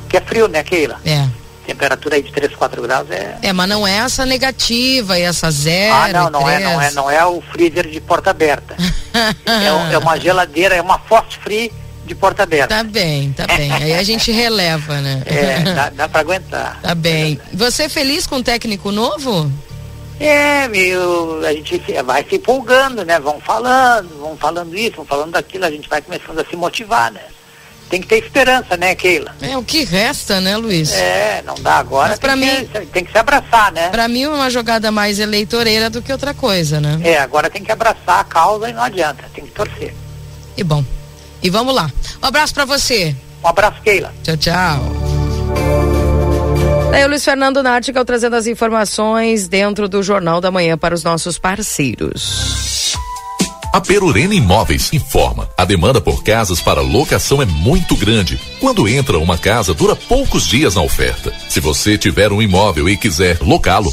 que é frio, né, Keila? É temperatura aí de 3, 4 graus é. É, mas não é essa negativa e essa zero. Ah, não, não é, não é, não é o freezer de porta aberta. é, é, uma geladeira, é uma fast free de porta aberta. Tá bem, tá bem. Aí a gente releva, né? É, dá, dá pra aguentar. Tá bem. Você é feliz com o técnico novo? É, meu, a gente vai se empolgando, né? Vão falando, vão falando isso, vão falando daquilo, a gente vai começando a se motivar, né? tem que ter esperança, né, Keila? É o que resta, né, Luiz? É, não dá agora. Mas para mim que, tem que se abraçar, né? Para mim é uma jogada mais eleitoreira do que outra coisa, né? É, agora tem que abraçar a causa e não adianta, tem que torcer. E bom. E vamos lá. Um abraço para você. Um abraço, Keila. Tchau, tchau. Aí o Luiz Fernando Nartigal trazendo as informações dentro do Jornal da Manhã para os nossos parceiros. A Perurena Imóveis informa: a demanda por casas para locação é muito grande. Quando entra uma casa, dura poucos dias na oferta. Se você tiver um imóvel e quiser locá-lo,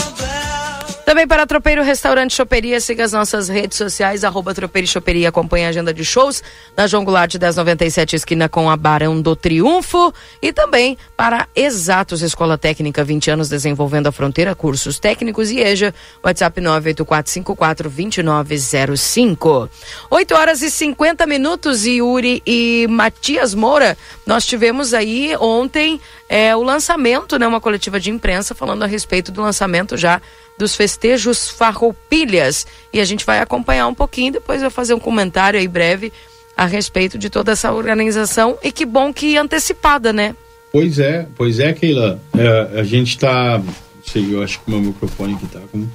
Também para Tropeiro Restaurante Choperia, siga as nossas redes sociais, arroba Tropeiro Choperia, acompanhe a agenda de shows na João Goulart 1097, esquina com a Barão do Triunfo. E também para Exatos Escola Técnica, 20 anos desenvolvendo a fronteira, cursos técnicos e EJA, WhatsApp 984542905. 8 horas e 50 minutos, Yuri e Matias Moura, nós tivemos aí ontem é, o lançamento, né, uma coletiva de imprensa falando a respeito do lançamento já dos festejos Farroupilhas. E a gente vai acompanhar um pouquinho, depois vai fazer um comentário aí breve a respeito de toda essa organização. E que bom que antecipada, né? Pois é, pois é, Keila. É, a gente está. Sei, eu acho que o meu microfone aqui tá com.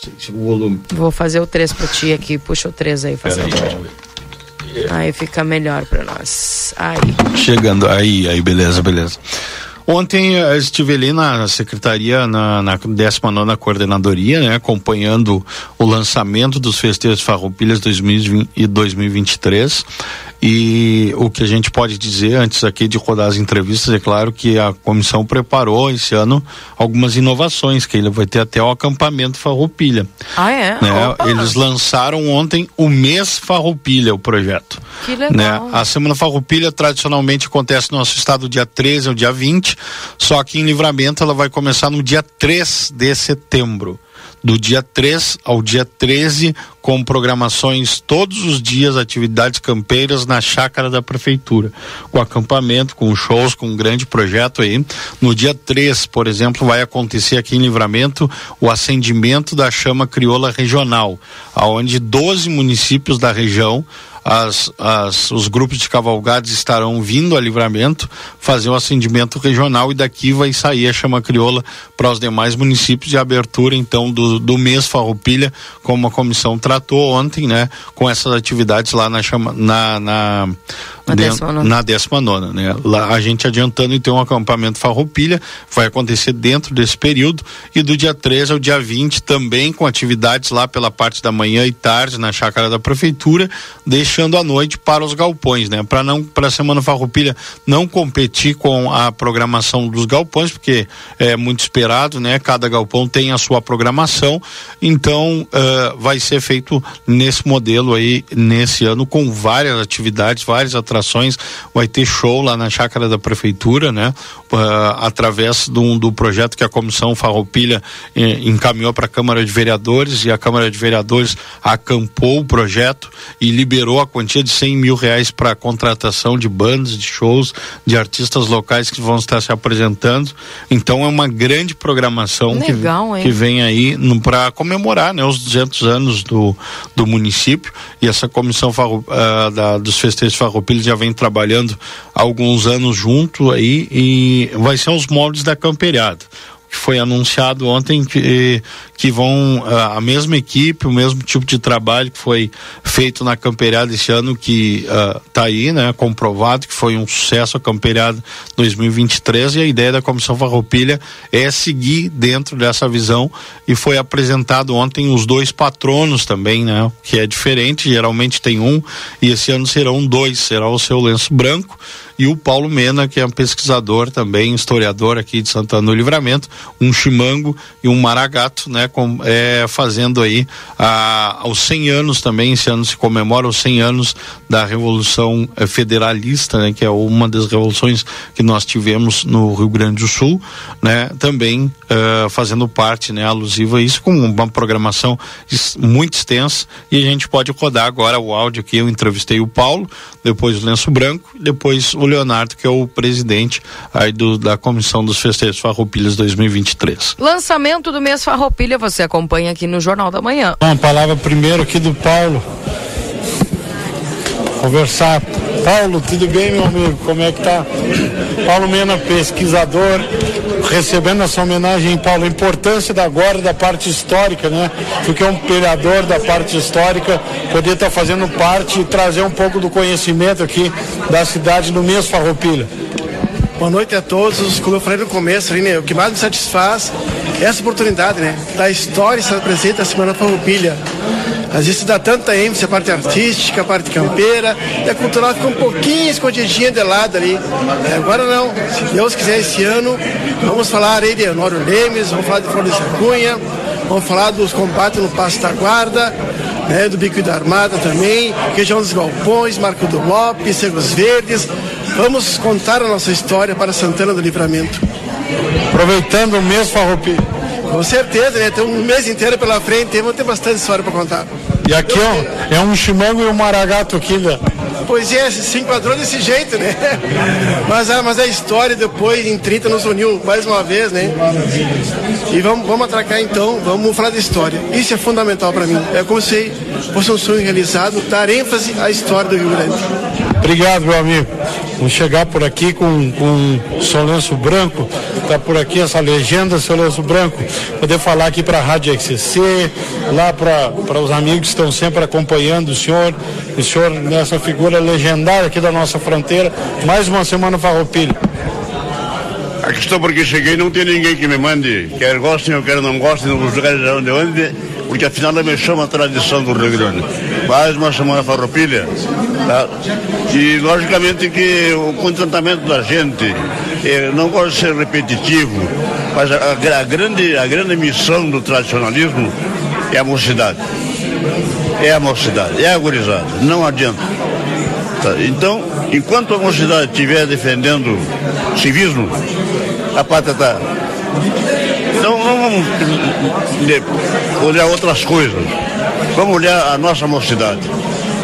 Sei se o volume. Vou fazer o 3 para ti aqui, puxa o 3 aí, faz aí, Aí fica melhor para nós. Aí. Chegando, aí, aí, beleza, beleza. Ontem eu estive ali na secretaria, na, na 19 coordenadoria, né, acompanhando o lançamento dos festejos Farroupilhas 2020 e 2023. E o que a gente pode dizer antes aqui de rodar as entrevistas, é claro que a comissão preparou esse ano algumas inovações, que ele vai ter até o acampamento Farroupilha. Ah, é? Né? Eles lançaram ontem o mês Farroupilha, o projeto. Que legal. Né? A Semana Farroupilha tradicionalmente acontece no nosso estado dia 13 ao dia 20, só que em livramento ela vai começar no dia 3 de setembro do dia 3 ao dia 13, com programações todos os dias, atividades campeiras na chácara da prefeitura, com acampamento, com shows, com um grande projeto aí. No dia 3, por exemplo, vai acontecer aqui em Livramento o acendimento da chama crioula regional, aonde 12 municípios da região as, as, os grupos de cavalgados estarão vindo a livramento fazer o acendimento regional e daqui vai sair a chama crioula para os demais municípios e abertura então do, do mês Farroupilha, como a comissão tratou ontem, né, com essas atividades lá na chama, na, na na décima nona. Na décima nona, né? Lá a gente adiantando então um acampamento Farroupilha, vai acontecer dentro desse período e do dia 13 ao dia 20 também com atividades lá pela parte da manhã e tarde na chácara da prefeitura, deixando a noite para os galpões, né? Para não para a semana Farroupilha não competir com a programação dos galpões, porque é muito esperado, né? Cada galpão tem a sua programação, então uh, vai ser feito nesse modelo aí nesse ano com várias atividades, várias atrações atrações, vai ter show lá na chácara da prefeitura, né? Uh, através do, do projeto que a comissão Farroupilha eh, encaminhou para a Câmara de Vereadores e a Câmara de Vereadores acampou o projeto e liberou a quantia de 100 mil reais para contratação de bandas, de shows, de artistas locais que vão estar se apresentando. Então é uma grande programação Legal, que, que vem aí para comemorar né, os 200 anos do, do município e essa comissão farro, uh, da, dos festejos farroupilhas já vem trabalhando há alguns anos junto aí e vai ser os moldes da camperiada que foi anunciado ontem que, que vão a mesma equipe, o mesmo tipo de trabalho que foi feito na camperiada esse ano que está uh, aí, né, comprovado que foi um sucesso a camperiada 2023 e a ideia da comissão Farroupilha é seguir dentro dessa visão e foi apresentado ontem os dois patronos também, né, que é diferente, geralmente tem um e esse ano serão dois, será o seu lenço branco e o Paulo Mena, que é um pesquisador também, historiador aqui de Santana do Livramento, um chimango e um maragato, né, com, é, fazendo aí aos 100 anos também, esse ano se comemora os 100 anos da Revolução eh, Federalista, né, que é uma das revoluções que nós tivemos no Rio Grande do Sul, né, também uh, fazendo parte, né, alusiva a isso, com uma programação muito extensa. E a gente pode rodar agora o áudio aqui, eu entrevistei o Paulo, depois o Lenço Branco, depois o Leonardo, que é o presidente aí do, da Comissão dos Festejos Farroupilhas 2023. Lançamento do mês Farroupilha, você acompanha aqui no Jornal da Manhã. Uma palavra primeiro aqui do Paulo. Conversar. Paulo, tudo bem, meu amigo? Como é que tá? Paulo Mena, pesquisador, recebendo essa homenagem, Paulo, a importância da agora da parte histórica, né? Porque é um vereador da parte histórica, poder estar tá fazendo parte e trazer um pouco do conhecimento aqui da cidade no mês Farroupilha. Boa noite a todos. Como eu falei no começo, né, o que mais me satisfaz é essa oportunidade, né? Da história estar presente na Semana Farroupilha. Às vezes dá tanta ênfase a parte artística, a parte campeira, e a cultural fica um pouquinho escondidinha de lado ali. É, agora não, se Deus quiser esse ano, vamos falar aí de Honório Lemes, vamos falar de Flores da Cunha, vamos falar dos combates no Passo da Guarda, né, do Bico da Armada também, região dos Galpões, Marco do Lopes, Cegos Verdes. Vamos contar a nossa história para Santana do Livramento. Aproveitando o mês Farroupilha. Com certeza, né? Tem um mês inteiro pela frente, vamos ter bastante história para contar. E aqui ó, é um chimango e um maragato aqui, né? Pois é, se enquadrou desse jeito, né? Mas a, mas a história depois, em 30, nos uniu mais uma vez, né? E vamos, vamos atracar então, vamos falar da história. Isso é fundamental para mim. É como se fosse um sonho realizado, dar ênfase à história do Rio Grande. Obrigado, meu amigo. Vamos chegar por aqui com, com seu lenço branco. Está por aqui essa legenda, seu lenço branco. Poder falar aqui para a Rádio XCC, lá para os amigos que estão sempre acompanhando o senhor. O senhor nessa figura legendária aqui da nossa fronteira. Mais uma semana farroupilha. Aqui estou porque cheguei não tem ninguém que me mande, quer gostem ou quer não gostem, nos lugares de onde, onde porque afinal me chama a tradição do Rio Grande. Mais uma semana farroupilha, tá? E logicamente que o contentamento da gente, eh, não gosto de ser repetitivo, mas a, a, a, grande, a grande missão do tradicionalismo é a mocidade. É a mocidade, é a gurizada, não adianta. Tá? Então, enquanto a mocidade estiver defendendo civismo, a pátria está então não vamos olhar outras coisas. Vamos olhar a nossa mocidade.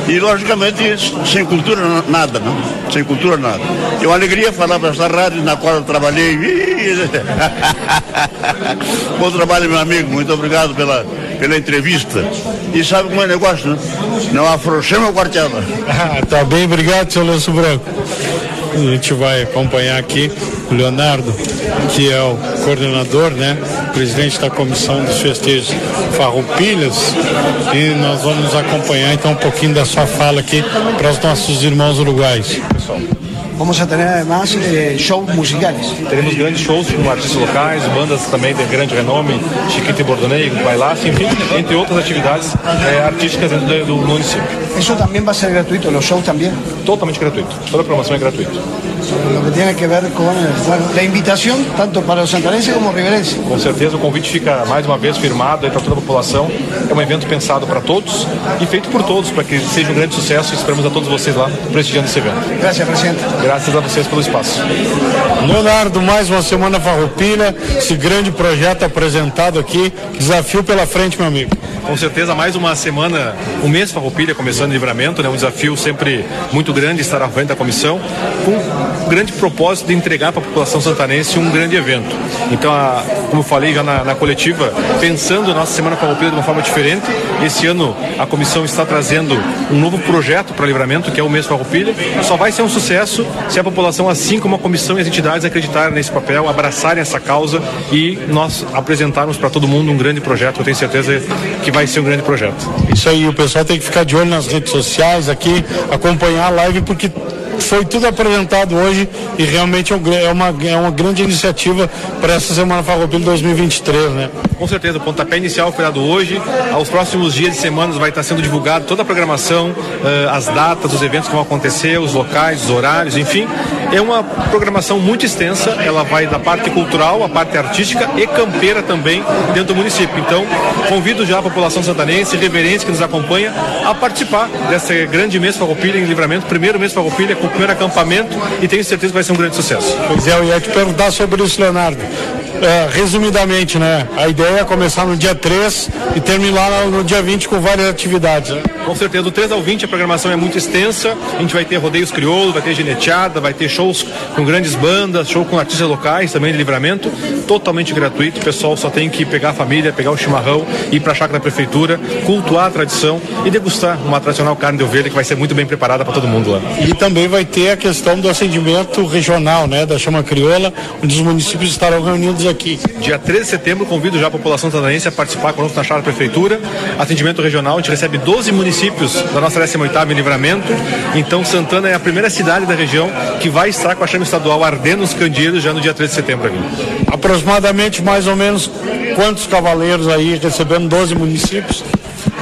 E logicamente sem cultura nada, não? Sem cultura nada. É uma alegria falar para essa rádio na qual eu trabalhei. Bom trabalho, meu amigo. Muito obrigado pela, pela entrevista. E sabe como é o negócio, né? Não afrouxemos a quarteada. tá bem, obrigado, seu Lenço Branco. A gente vai acompanhar aqui o Leonardo, que é o coordenador, né? Presidente da comissão dos festejos Farroupilhas. E nós vamos acompanhar então um pouquinho da sua fala aqui para os nossos irmãos uruguais. vamos a tener además eh, shows musicales. Teremos grandes shows com artistas locais, bandas também de grande renome, Chiquito e Bordonei, Bailaço, enfim, entre outras atividades eh, artísticas dentro do, do município. Eso también va a ser gratuito, los shows también. Totalmente gratuito, toda a programação é gratuita. Lo que tiene que ver con bueno, la invitación tanto para los santarenses como riverenses. Com certeza o convite fica mais uma vez firmado para toda a população. É um evento pensado para todos e feito por todos para que seja um grande sucesso. Esperamos a todos vocês lá prestigiando esse evento. Graças, presidente. Graças a vocês pelo espaço. Leonardo, mais uma semana farroupilha, esse grande projeto apresentado aqui, desafio pela frente, meu amigo. Com certeza, mais uma semana, um mês farroupilha começando em livramento, né? Um desafio sempre muito grande estar à frente da comissão, com um grande propósito de entregar para a população santanense um grande evento. Então, a, como falei já na, na coletiva, pensando nossa semana farroupilha de uma forma diferente, esse ano a comissão está trazendo um novo projeto para livramento, que é o mês farroupilha. Só vai ser um sucesso se a população, assim como a comissão e as entidades, acreditarem nesse papel, abraçarem essa causa e nós apresentarmos para todo mundo um grande projeto. Eu tenho certeza que vai ser um grande projeto. Isso aí, o pessoal tem que ficar de olho nas redes sociais aqui, acompanhar a live, porque foi tudo apresentado hoje e realmente é, é uma, é uma grande iniciativa para essa Semana Farroupilha 2023, né? Com certeza, o pontapé inicial foi dado hoje. Aos próximos dias e semanas vai estar sendo divulgado toda a programação, uh, as datas, os eventos que vão acontecer, os locais, os horários, enfim. É uma programação muito extensa, ela vai da parte cultural, a parte artística e campeira também dentro do município. Então, convido já a população santanense, reverência que nos acompanha, a participar desse grande mês Farroupilha em Livramento, primeiro mês Farroupilha com o primeiro acampamento e tenho certeza que vai ser um grande sucesso. Pois é, eu ia te perguntar sobre isso, Leonardo. É, resumidamente, né? A ideia é começar no dia 3 e terminar no dia 20 com várias atividades. Né? Com certeza, do 3 ao 20 a programação é muito extensa. A gente vai ter rodeios crioulos, vai ter geneteada, vai ter shows com grandes bandas, show com artistas locais também de livramento, totalmente gratuito. O pessoal só tem que pegar a família, pegar o chimarrão, ir para a chácara da prefeitura, cultuar a tradição e degustar uma tradicional carne de ovelha que vai ser muito bem preparada para todo mundo lá. E também vai ter a questão do atendimento regional, né, da chama crioula, onde os municípios estarão reunidos aqui. Dia 13 de setembro, convido já a população santanense a participar conosco na chácara da prefeitura. Atendimento regional, a gente recebe 12 municípios da nossa 18ª em Livramento. Então Santana é a primeira cidade da região que vai estar com a chama estadual ardendo os candeeiros já no dia 13 de setembro aqui. Aproximadamente mais ou menos quantos cavaleiros aí recebendo 12 municípios?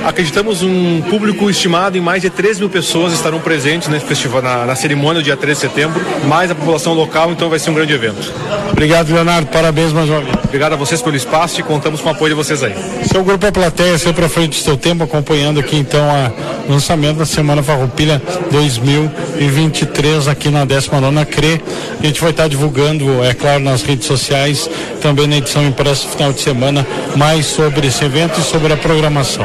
Acreditamos um público estimado em mais de 3 mil pessoas estarão presentes nesse festival, na, na cerimônia do dia 13 de setembro, mais a população local, então vai ser um grande evento. Obrigado, Leonardo. Parabéns mais uma vez. Obrigado a vocês pelo espaço e contamos com o apoio de vocês aí. Seu grupo é plateia, sempre à frente do seu tempo, acompanhando aqui então o lançamento da Semana Farroupilha 2023 aqui na 19 CRE. A gente vai estar divulgando, é claro, nas redes sociais, também na edição impressa final de semana, mais sobre esse evento e sobre a programação.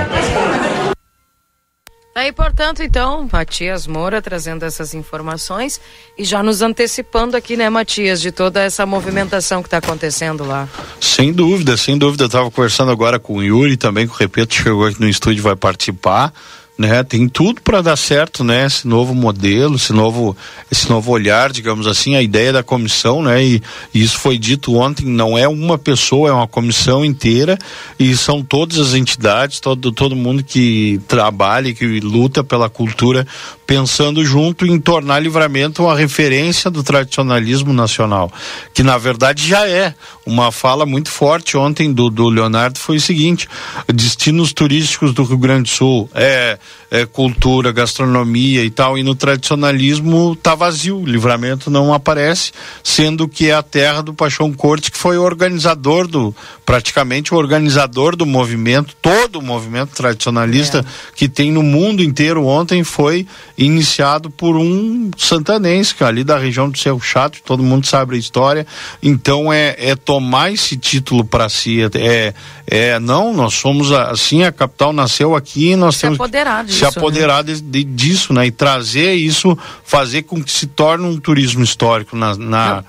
Aí, portanto, então, Matias Moura trazendo essas informações e já nos antecipando aqui, né, Matias, de toda essa movimentação que está acontecendo lá. Sem dúvida, sem dúvida. Estava conversando agora com o Yuri também, que o Repeto chegou aqui no estúdio vai participar né? Tem tudo para dar certo, né? Esse novo modelo, esse novo, esse novo olhar, digamos assim, a ideia da comissão, né? E, e, isso foi dito ontem, não é uma pessoa, é uma comissão inteira e são todas as entidades, todo todo mundo que trabalha, que luta pela cultura, pensando junto em tornar Livramento uma referência do tradicionalismo nacional, que na verdade já é. Uma fala muito forte ontem do, do Leonardo foi o seguinte: destinos turísticos do Rio Grande do Sul é é, cultura, gastronomia e tal, e no tradicionalismo tá vazio, livramento não aparece, sendo que é a terra do Paixão Corte, que foi o organizador do, praticamente o organizador do movimento, todo o movimento tradicionalista é. que tem no mundo inteiro ontem foi iniciado por um santanense, que é ali da região do Cerro Chato, todo mundo sabe a história, então é, é tomar esse título para si, é, é, não, nós somos assim, a capital nasceu aqui, nós se temos apoderar disso, se apoderar né? de, de, disso, né? E trazer isso, fazer com que se torne um turismo histórico na, na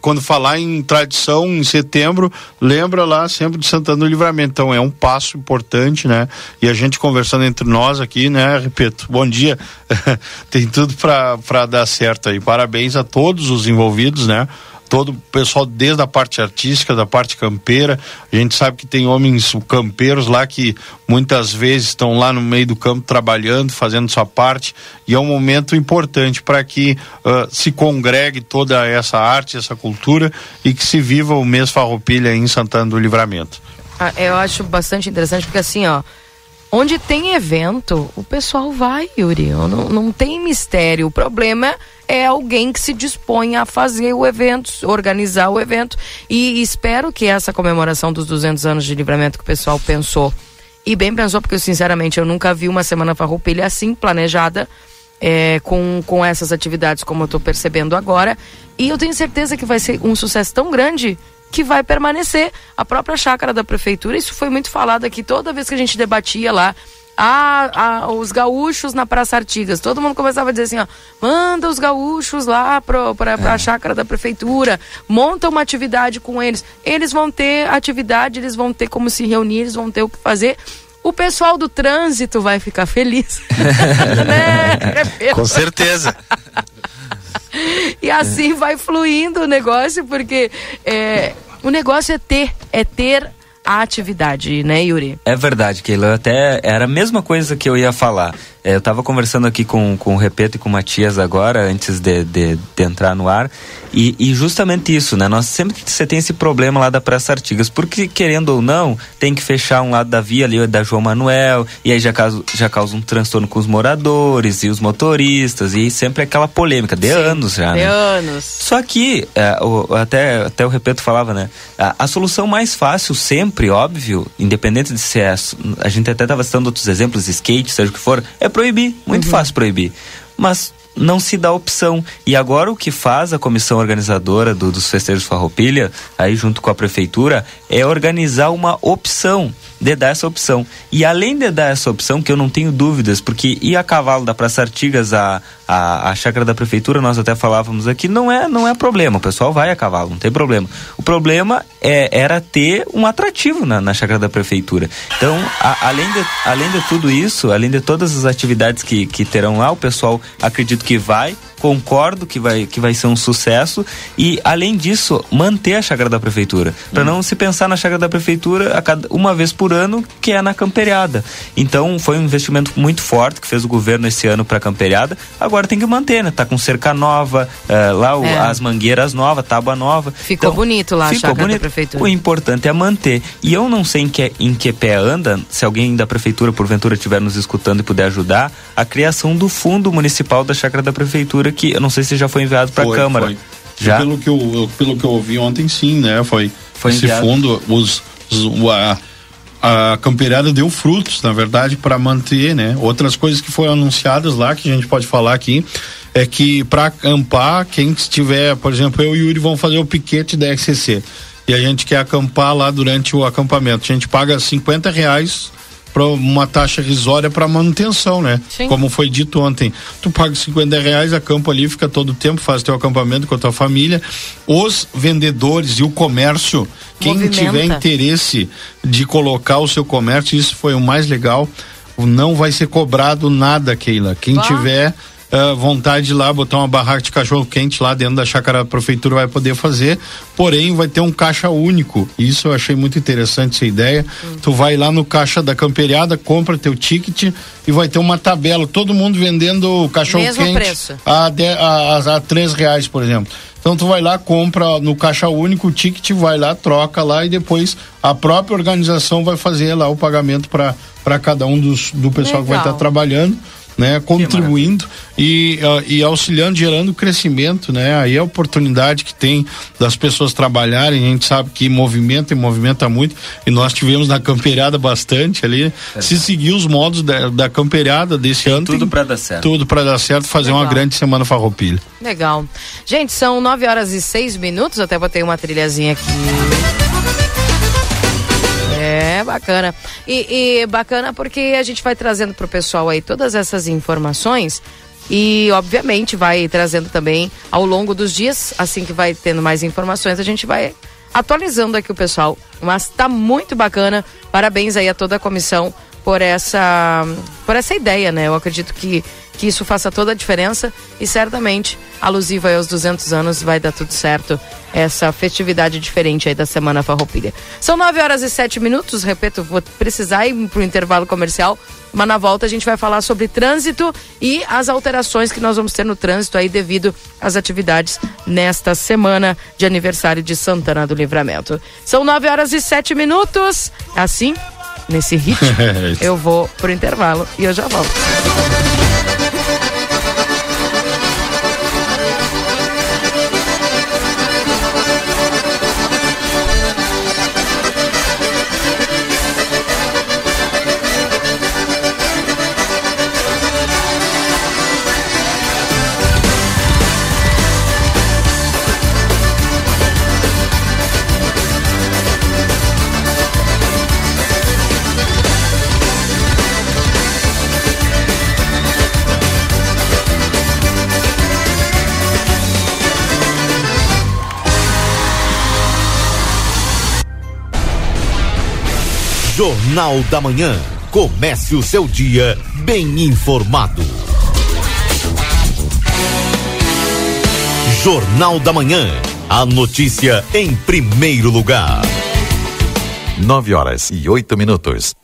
quando falar em tradição em setembro, lembra lá sempre de Santana do Livramento. Então é um passo importante, né? E a gente conversando entre nós aqui, né? Repito, bom dia. Tem tudo para dar certo aí. Parabéns a todos os envolvidos, né? Todo o pessoal desde a parte artística, da parte campeira. A gente sabe que tem homens campeiros lá que muitas vezes estão lá no meio do campo trabalhando, fazendo sua parte, e é um momento importante para que uh, se congregue toda essa arte, essa cultura e que se viva o mês Farroupilha em Santana do Livramento. Ah, eu acho bastante interessante porque assim, ó, onde tem evento, o pessoal vai, Yuri. Não, não tem mistério. O problema é alguém que se dispõe a fazer o evento, organizar o evento. E espero que essa comemoração dos 200 anos de livramento que o pessoal pensou, e bem pensou, porque sinceramente eu nunca vi uma Semana Farroupilha assim planejada. É, com, com essas atividades, como eu estou percebendo agora. E eu tenho certeza que vai ser um sucesso tão grande que vai permanecer. A própria chácara da prefeitura, isso foi muito falado aqui toda vez que a gente debatia lá. Ah, ah, os gaúchos na Praça Artigas. Todo mundo começava a dizer assim, ó, manda os gaúchos lá para é. a chácara da prefeitura, monta uma atividade com eles. Eles vão ter atividade, eles vão ter como se reunir, eles vão ter o que fazer. O pessoal do trânsito vai ficar feliz. né? Com certeza. E assim vai fluindo o negócio, porque é, o negócio é ter, é ter a atividade, né, Yuri? É verdade, Keila. Até era a mesma coisa que eu ia falar. É, eu estava conversando aqui com, com o Repeto e com o Matias agora, antes de, de, de entrar no ar, e, e, justamente isso, né? Nós sempre você tem esse problema lá da Praça Artigas, porque querendo ou não, tem que fechar um lado da via ali da João Manuel, e aí já causa, já causa um transtorno com os moradores e os motoristas, e sempre aquela polêmica, de Sim, anos já, de né? anos. Só que, é, o, até, até o Repeto falava, né? A, a, solução mais fácil, sempre, óbvio, independente de se é, a gente até estava citando outros exemplos, skate, seja o que for, é proibir. Muito uhum. fácil proibir. Mas não se dá opção. E agora o que faz a comissão organizadora do, dos festejos Farroupilha, aí junto com a prefeitura, é organizar uma opção de dar essa opção. E além de dar essa opção, que eu não tenho dúvidas, porque ir a cavalo da Praça Artigas a, a, a chácara da prefeitura, nós até falávamos aqui, não é, não é problema. O pessoal vai a cavalo, não tem problema. O problema é, era ter um atrativo na, na chácara da prefeitura. Então, a, além, de, além de tudo isso, além de todas as atividades que, que terão lá, o pessoal acredito que vai concordo que vai, que vai ser um sucesso e, além disso, manter a chácara da prefeitura. Para hum. não se pensar na chácara da prefeitura a cada, uma vez por ano, que é na camperiada. Então, foi um investimento muito forte que fez o governo esse ano para a camperiada. Agora tem que manter, né? Tá com cerca nova, uh, lá o, é. as mangueiras novas, tábua nova. Ficou então, bonito lá a chácara bonito. da prefeitura. O importante é manter. E eu não sei em que, em que pé anda, se alguém da prefeitura, porventura, estiver nos escutando e puder ajudar, a criação do fundo municipal da chácara da prefeitura que eu não sei se já foi enviado para a Câmara. Foi. Já? Pelo que, eu, pelo que eu ouvi ontem, sim, né? Foi, foi esse enviado. fundo, os, os, a, a campeirada deu frutos, na verdade, para manter, né? Outras coisas que foram anunciadas lá, que a gente pode falar aqui, é que para acampar, quem estiver, por exemplo, eu e o Yuri vão fazer o piquete da XCC. E a gente quer acampar lá durante o acampamento. A gente paga 50 reais para uma taxa risória para manutenção, né? Sim. Como foi dito ontem. Tu paga 50 reais, acampa ali, fica todo o tempo, faz teu acampamento com a tua família. Os vendedores e o comércio, quem Movimenta. tiver interesse de colocar o seu comércio, isso foi o mais legal. Não vai ser cobrado nada, Keila. Quem tiver uh, vontade de ir lá botar uma barraca de cachorro quente lá dentro da chácara da prefeitura vai poder fazer, porém vai ter um caixa único. Isso eu achei muito interessante essa ideia. Hum. Tu vai lá no caixa da camperiada, compra teu ticket e vai ter uma tabela, todo mundo vendendo cachorro Mesmo quente preço. A, de, a, a, a três reais, por exemplo. Então tu vai lá, compra no caixa único o ticket, vai lá, troca lá e depois a própria organização vai fazer lá o pagamento para cada um dos, do pessoal Legal. que vai estar tá trabalhando né, contribuindo e, uh, e auxiliando, gerando crescimento, né? Aí é a oportunidade que tem das pessoas trabalharem, a gente sabe que movimenta e movimenta muito, e nós tivemos na campeirada bastante ali. É. Se seguir os modos da, da campeirada desse tem ano, tudo para dar certo. Tudo para dar certo, fazer Legal. uma grande semana farroupilha. Legal. Gente, são nove horas e seis minutos, até botei uma trilhazinha aqui. É, bacana. E, e bacana porque a gente vai trazendo pro pessoal aí todas essas informações e obviamente vai trazendo também ao longo dos dias, assim que vai tendo mais informações, a gente vai atualizando aqui o pessoal. Mas tá muito bacana. Parabéns aí a toda a comissão por essa por essa ideia, né? Eu acredito que que isso faça toda a diferença e certamente alusiva aos 200 anos vai dar tudo certo essa festividade diferente aí da Semana Farroupilha. São 9 horas e 7 minutos, repito, vou precisar ir para o intervalo comercial, mas na volta a gente vai falar sobre trânsito e as alterações que nós vamos ter no trânsito aí devido às atividades nesta semana de aniversário de Santana do Livramento. São 9 horas e 7 minutos. Assim, nesse ritmo, eu vou pro intervalo e eu já volto. Jornal da Manhã. Comece o seu dia bem informado. Jornal da Manhã. A notícia em primeiro lugar. Nove horas e oito minutos.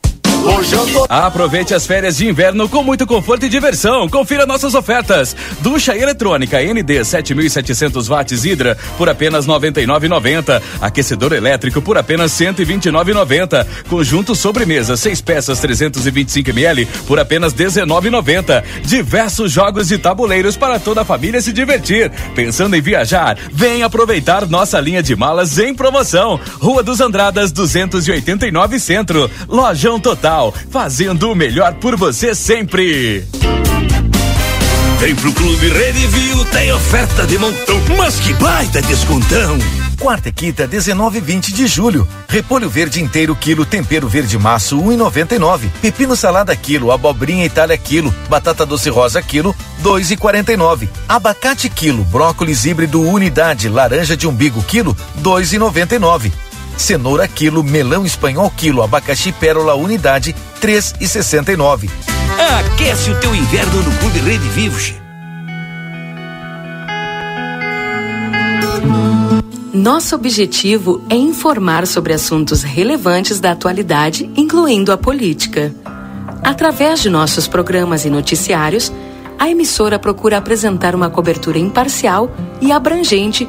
Aproveite as férias de inverno com muito conforto e diversão. Confira nossas ofertas. Ducha eletrônica ND 7700 watts Hidra por apenas 99,90. Aquecedor elétrico por apenas 129,90. Conjunto sobremesa seis peças 325 ml por apenas 19,90. Diversos jogos de tabuleiros para toda a família se divertir. Pensando em viajar? Vem aproveitar nossa linha de malas em promoção. Rua dos Andradas 289 Centro. Lojão Total fazendo o melhor por você sempre. Vem pro Clube Redivio, tem oferta de montão, mas que baita descontão! Quarta e quinta, 19 e 20 de julho. Repolho verde inteiro quilo, tempero verde maço, 1,99. Pepino salada quilo, abobrinha Itália quilo, batata doce rosa quilo, 2,49. Abacate quilo, brócolis híbrido unidade, laranja de umbigo quilo, 2,99 cenoura quilo, melão espanhol quilo, abacaxi pérola unidade, três e sessenta e nove. Aquece o teu inverno no Clube Rede Vivos. Nosso objetivo é informar sobre assuntos relevantes da atualidade, incluindo a política. Através de nossos programas e noticiários, a emissora procura apresentar uma cobertura imparcial e abrangente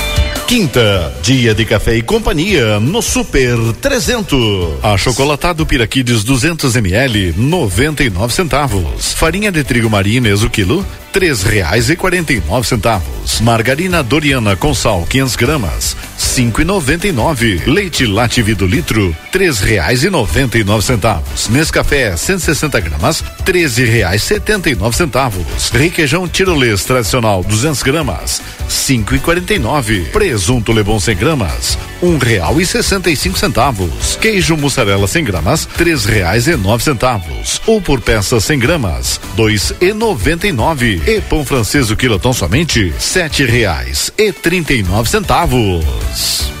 Quinta, dia de café e companhia no Super 300. Achocolatado Piraquides 200 ml, 99 centavos. Farinha de trigo marines o quilo, três reais e quarenta e nove centavos. Margarina Doriana com sal 500 gramas, cinco e noventa e nove. Leite Lativido litro, três reais e noventa e nove centavos. Nescafé 160 gramas, treze reais setenta e nove centavos. Requeijão tirolês tradicional 200 gramas, cinco e quarenta e nove. Presunto Lebon 100 gramas, um real e sessenta e cinco centavos. Queijo mussarela 100 gramas, três reais e nove centavos. Ou por peça 100 gramas, dois e noventa e nove. E pão francês o quilotão somente sete reais e trinta e nove centavos.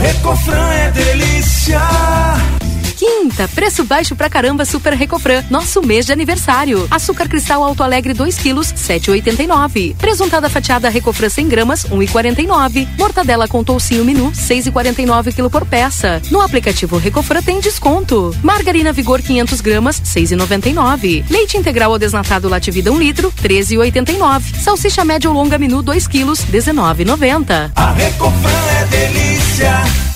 Recofran é delícia. Quinta, preço baixo pra caramba Super Recofran, nosso mês de aniversário. Açúcar cristal Alto Alegre 2 quilos, 7,89. Presuntada fatiada Recofran 100 gramas, 1,49. Mortadela com toucinho menu, 6,49 kg por peça. No aplicativo Recofran tem desconto. Margarina Vigor 500 gramas, 6,99. Leite integral ou desnatado Lativida 1 litro, 13,89. Salsicha média ou longa menu 2 quilos, 19,90. A Recofran é delícia.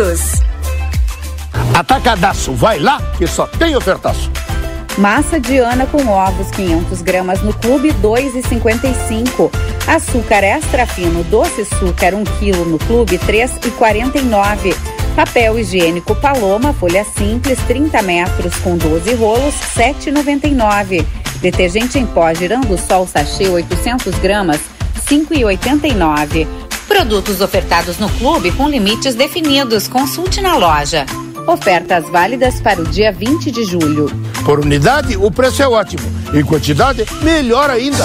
todos. Atacadaço, vai lá que só tem ofertaço. Massa Diana com ovos 500 gramas no clube 2,55. Açúcar extra fino doce açúcar 1 kg no clube 3,49. Papel higiênico Paloma folha simples 30 metros com 12 rolos 7,99. Detergente em pó girando sol sachê 800 gramas 5,89. Produtos ofertados no clube com limites definidos. Consulte na loja. Ofertas válidas para o dia 20 de julho. Por unidade, o preço é ótimo. Em quantidade, melhor ainda.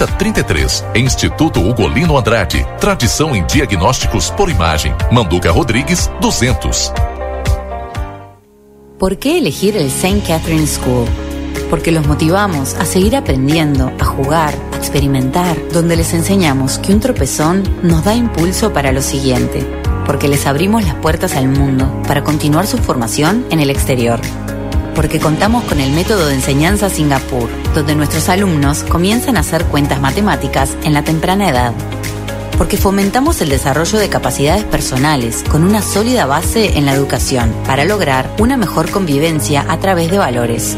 3033. Instituto Ugolino Andrade. Tradição em diagnósticos por imagem. Manduca Rodrigues, 200. ¿Por qué elegir el St. Catherine School? Porque los motivamos a seguir aprendiendo, a jugar, a experimentar, donde les enseñamos que un tropezón nos da impulso para lo siguiente, porque les abrimos las puertas al mundo para continuar su formación en el exterior porque contamos con el método de enseñanza Singapur, donde nuestros alumnos comienzan a hacer cuentas matemáticas en la temprana edad. Porque fomentamos el desarrollo de capacidades personales con una sólida base en la educación para lograr una mejor convivencia a través de valores.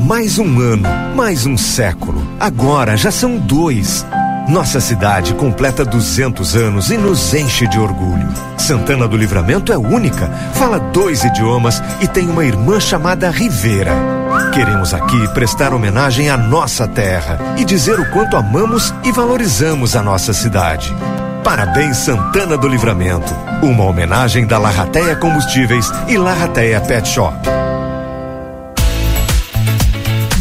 Mais um ano, mais um século. Agora já são dois. Nossa cidade completa 200 anos e nos enche de orgulho. Santana do Livramento é única, fala dois idiomas e tem uma irmã chamada Rivera. Queremos aqui prestar homenagem à nossa terra e dizer o quanto amamos e valorizamos a nossa cidade. Parabéns Santana do Livramento. Uma homenagem da Larrateia Combustíveis e Larrateia Pet Shop.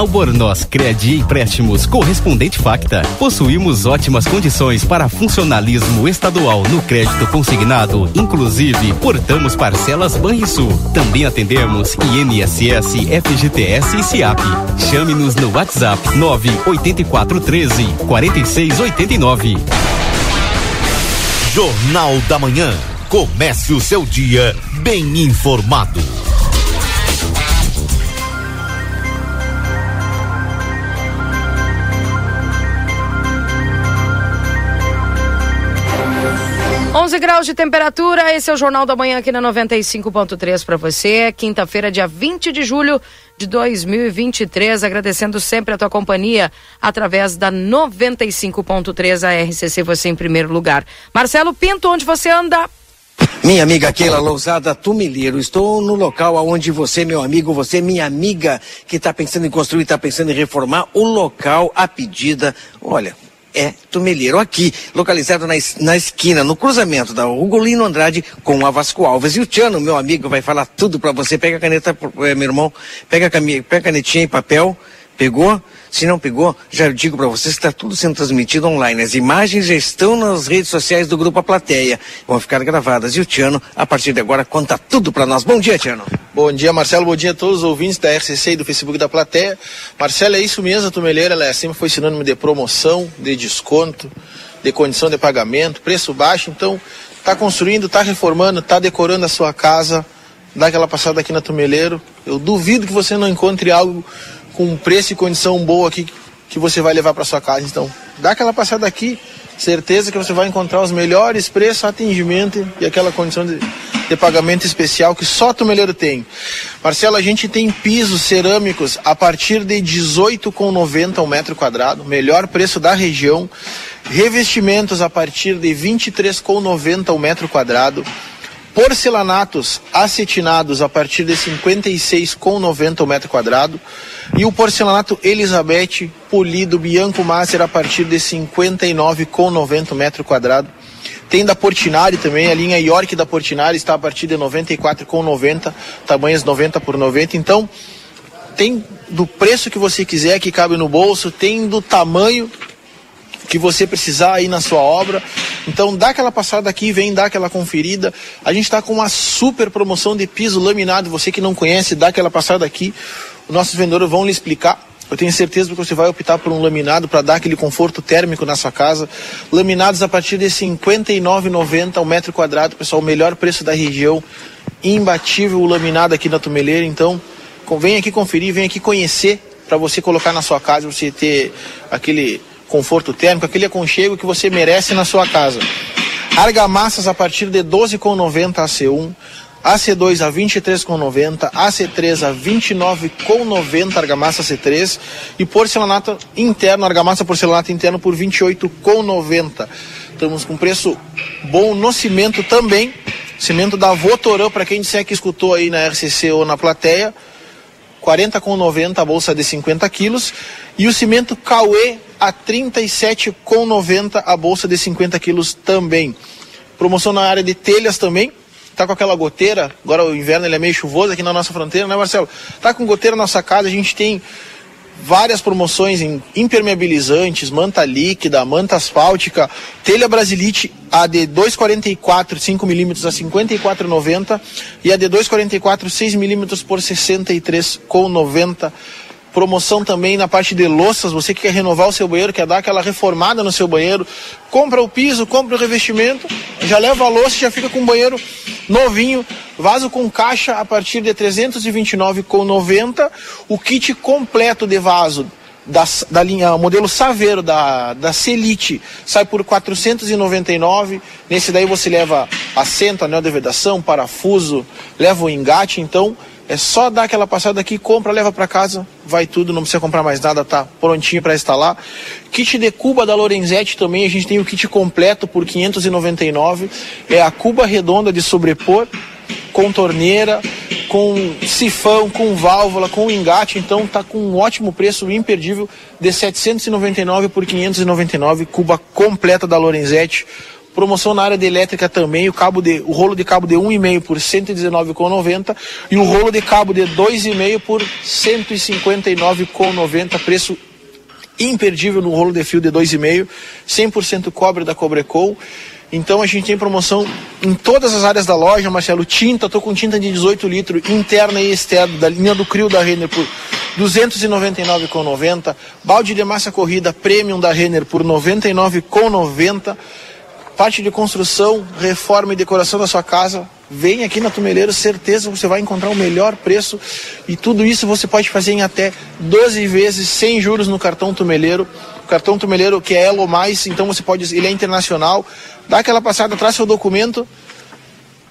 Albornoz Crédito Empréstimos Correspondente Facta. Possuímos ótimas condições para funcionalismo estadual no crédito consignado. Inclusive, portamos parcelas Banrisul. Também atendemos INSS, FGTS e SIAP. Chame-nos no WhatsApp 98413 4689. Jornal da Manhã. Comece o seu dia bem informado. 11 graus de temperatura, esse é o Jornal da Manhã aqui na 95.3 para você. Quinta-feira, dia 20 de julho de 2023. Agradecendo sempre a tua companhia através da 95.3 a RCC, você em primeiro lugar. Marcelo Pinto, onde você anda? Minha amiga Keila Lousada Tumilheiro, estou no local onde você, meu amigo, você, minha amiga, que está pensando em construir, está pensando em reformar, o local, a pedida, olha, é Tumeleiro, aqui, localizado na, na esquina, no cruzamento da Ugolino Andrade com a Vasco Alves. E o Tiano, meu amigo, vai falar tudo para você. Pega a caneta, é, meu irmão, pega pega a canetinha e papel, pegou? Se não pegou, já digo para vocês que está tudo sendo transmitido online. As imagens já estão nas redes sociais do Grupo A Plateia. Vão ficar gravadas. E o Tiano, a partir de agora, conta tudo para nós. Bom dia, Tiano. Bom dia, Marcelo. Bom dia a todos os ouvintes da RCC e do Facebook da Plateia. Marcelo, é isso mesmo, a Tumeleira, ela sempre foi sinônimo de promoção, de desconto, de condição de pagamento, preço baixo. Então, está construindo, está reformando, está decorando a sua casa. Dá aquela passada aqui na Tumeleiro. Eu duvido que você não encontre algo com preço e condição boa aqui que você vai levar para sua casa. Então, dá aquela passada aqui, certeza que você vai encontrar os melhores preços, atendimento e aquela condição de, de pagamento especial que só tu melhor tem. Marcelo, a gente tem pisos cerâmicos a partir de 18,90 um metro quadrado, melhor preço da região. Revestimentos a partir de 23,90 um metro quadrado. Porcelanatos acetinados a partir de 56,90 o metro quadrado. E o porcelanato Elizabeth polido Bianco Master a partir de 59,90 metro quadrado. Tem da Portinari também, a linha York da Portinari está a partir de 94,90, tamanhos 90 por 90. Então, tem do preço que você quiser que cabe no bolso, tem do tamanho que você precisar aí na sua obra. Então dá aquela passada aqui, vem dar aquela conferida. A gente está com uma super promoção de piso laminado. Você que não conhece, dá aquela passada aqui. Os nossos vendedores vão lhe explicar. Eu tenho certeza que você vai optar por um laminado para dar aquele conforto térmico na sua casa. Laminados a partir de R$ 59,90 ao metro quadrado, pessoal, o melhor preço da região. Imbatível o laminado aqui na Tumeleira. Então, vem aqui conferir, vem aqui conhecer para você colocar na sua casa, você ter aquele conforto térmico, aquele aconchego que você merece na sua casa. Argamassas a partir de 12,90 AC1, AC2 a 23,90, AC3 a 29,90 argamassa C3 e porcelanato interno, argamassa porcelanato interno por 28,90. Estamos com preço bom no cimento também. Cimento da Votorã, para quem disser que escutou aí na RCC ou na plateia, 40,90 a bolsa de 50 quilos. E o cimento Cauê a 37,90 a bolsa de 50 quilos também. Promoção na área de telhas também. Tá com aquela goteira, agora o inverno ele é meio chuvoso aqui na nossa fronteira, né Marcelo? Tá com goteira na nossa casa, a gente tem várias promoções em impermeabilizantes, manta líquida, manta asfáltica, telha brasilite a de 244 5 milímetros a 54,90 e a de 244 6 milímetros por 63,90 Promoção também na parte de louças, você que quer renovar o seu banheiro, quer dar aquela reformada no seu banheiro, compra o piso, compra o revestimento, já leva a louça e já fica com um banheiro novinho, vaso com caixa a partir de 329,90, o kit completo de vaso da, da linha modelo Saveiro da, da Celite sai por 499. Nesse daí você leva assento, anel de vedação, parafuso, leva o engate, então É só dar aquela passada aqui, compra, leva para casa, vai tudo, não precisa comprar mais nada, tá prontinho para instalar. Kit de cuba da Lorenzetti também, a gente tem o kit completo por 599. É a cuba redonda de sobrepor, com torneira, com sifão, com válvula, com engate, então tá com um ótimo preço imperdível de 799 por 599, cuba completa da Lorenzetti. Promoção na área de elétrica também, o, cabo de, o rolo de cabo de 1,5 por 119,90 e o rolo de cabo de 2,5 por 159,90, preço imperdível no rolo de fio de 2,5, 100% cobre da Cobrecol. Então a gente tem promoção em todas as áreas da loja, Marcelo. Tinta, tô com tinta de 18 litros, interna e externa, da linha do Crio da Renner por R$ 299,90. Balde de massa corrida premium da Renner por R$ 99,90 parte de construção, reforma e decoração da sua casa, vem aqui na Tumeleiro, certeza você vai encontrar o melhor preço e tudo isso você pode fazer em até 12 vezes sem juros no cartão Tumeleiro. O cartão Tumeleiro que é Elo Mais, então você pode, ele é internacional, dá aquela passada, traz seu documento,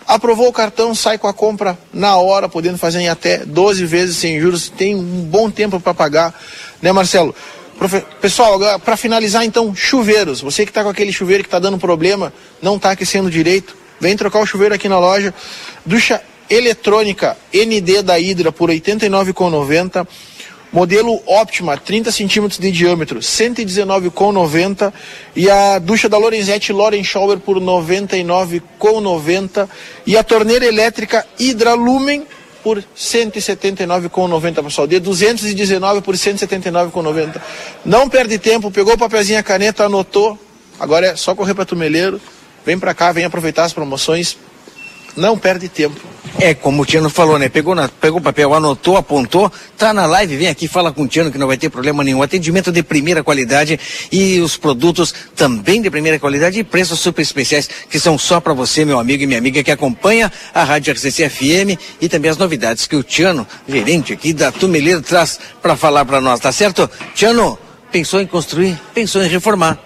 aprovou o cartão, sai com a compra na hora, podendo fazer em até 12 vezes sem juros, tem um bom tempo para pagar, né Marcelo? Pessoal, para finalizar então, chuveiros. Você que está com aquele chuveiro que está dando problema, não está aquecendo direito, vem trocar o chuveiro aqui na loja. Ducha eletrônica ND da Hidra por R$ 89,90. Modelo Optima, 30 centímetros de diâmetro, R$ 119,90. E a ducha da Lorenzetti Loren Shower por R$ 99,90. E a torneira elétrica Hidra Lumen por 179,90, pessoal. De 219 por 179,90. Não perde tempo, pegou o papelzinho, a caneta, anotou. Agora é só correr para Tumeleiro. Vem para cá, vem aproveitar as promoções. Não perde tempo. É, como o Tiano falou, né? Pegou, pegou o papel, anotou, apontou, tá na live, vem aqui, fala com o Tiano que não vai ter problema nenhum. Atendimento de primeira qualidade e os produtos também de primeira qualidade e preços super especiais que são só para você, meu amigo e minha amiga que acompanha a Rádio RCC FM e também as novidades que o Tiano, gerente aqui da Tumeleiro, traz para falar para nós, tá certo? Tiano, pensou em construir, pensou em reformar.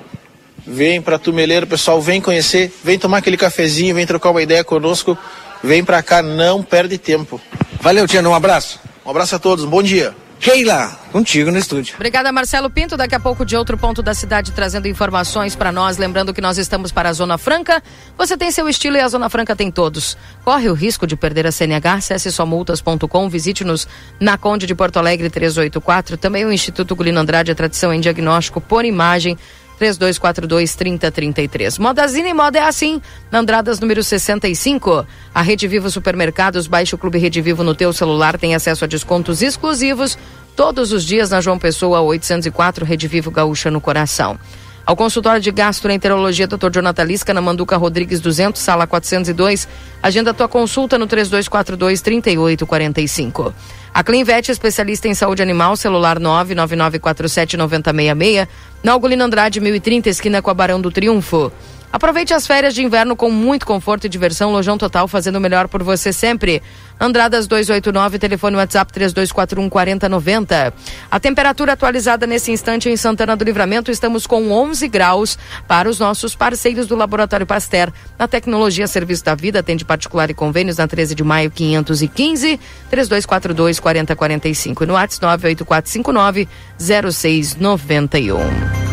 Vem para Tumeleiro, pessoal, vem conhecer, vem tomar aquele cafezinho, vem trocar uma ideia conosco. Vem pra cá, não perde tempo. Valeu, Tiano, um abraço. Um abraço a todos, um bom dia. Keila, contigo no estúdio. Obrigada, Marcelo Pinto. Daqui a pouco, de outro ponto da cidade, trazendo informações para nós. Lembrando que nós estamos para a Zona Franca. Você tem seu estilo e a Zona Franca tem todos. Corre o risco de perder a CNH? Acesse somultas.com. Visite-nos na Conde de Porto Alegre 384. Também o Instituto Gulino Andrade, a tradição em diagnóstico por imagem 3242 3033. Modazine Moda é assim, na Andradas número 65. A Rede Vivo Supermercados, baixe o Clube Rede Vivo no teu celular, tem acesso a descontos exclusivos todos os dias na João Pessoa 804, Rede Vivo Gaúcha no coração. Ao consultório de gastroenterologia, Dr. Jonathan Lisca, na Manduca Rodrigues 200, sala 402. Agenda tua consulta no 3242 3845. A Clinvet, especialista em saúde animal, celular 99947 9066, na Algolino Andrade 1030, esquina com a Barão do Triunfo. Aproveite as férias de inverno com muito conforto e diversão. Lojão Total fazendo o melhor por você sempre. Andradas 289, telefone WhatsApp 3241 4090. A temperatura atualizada nesse instante em Santana do Livramento, estamos com 11 graus para os nossos parceiros do Laboratório Pasteur. Na tecnologia Serviço da Vida, atende particular e convênios na 13 de maio 515 3242 4045 no WhatsApp 98459 0691.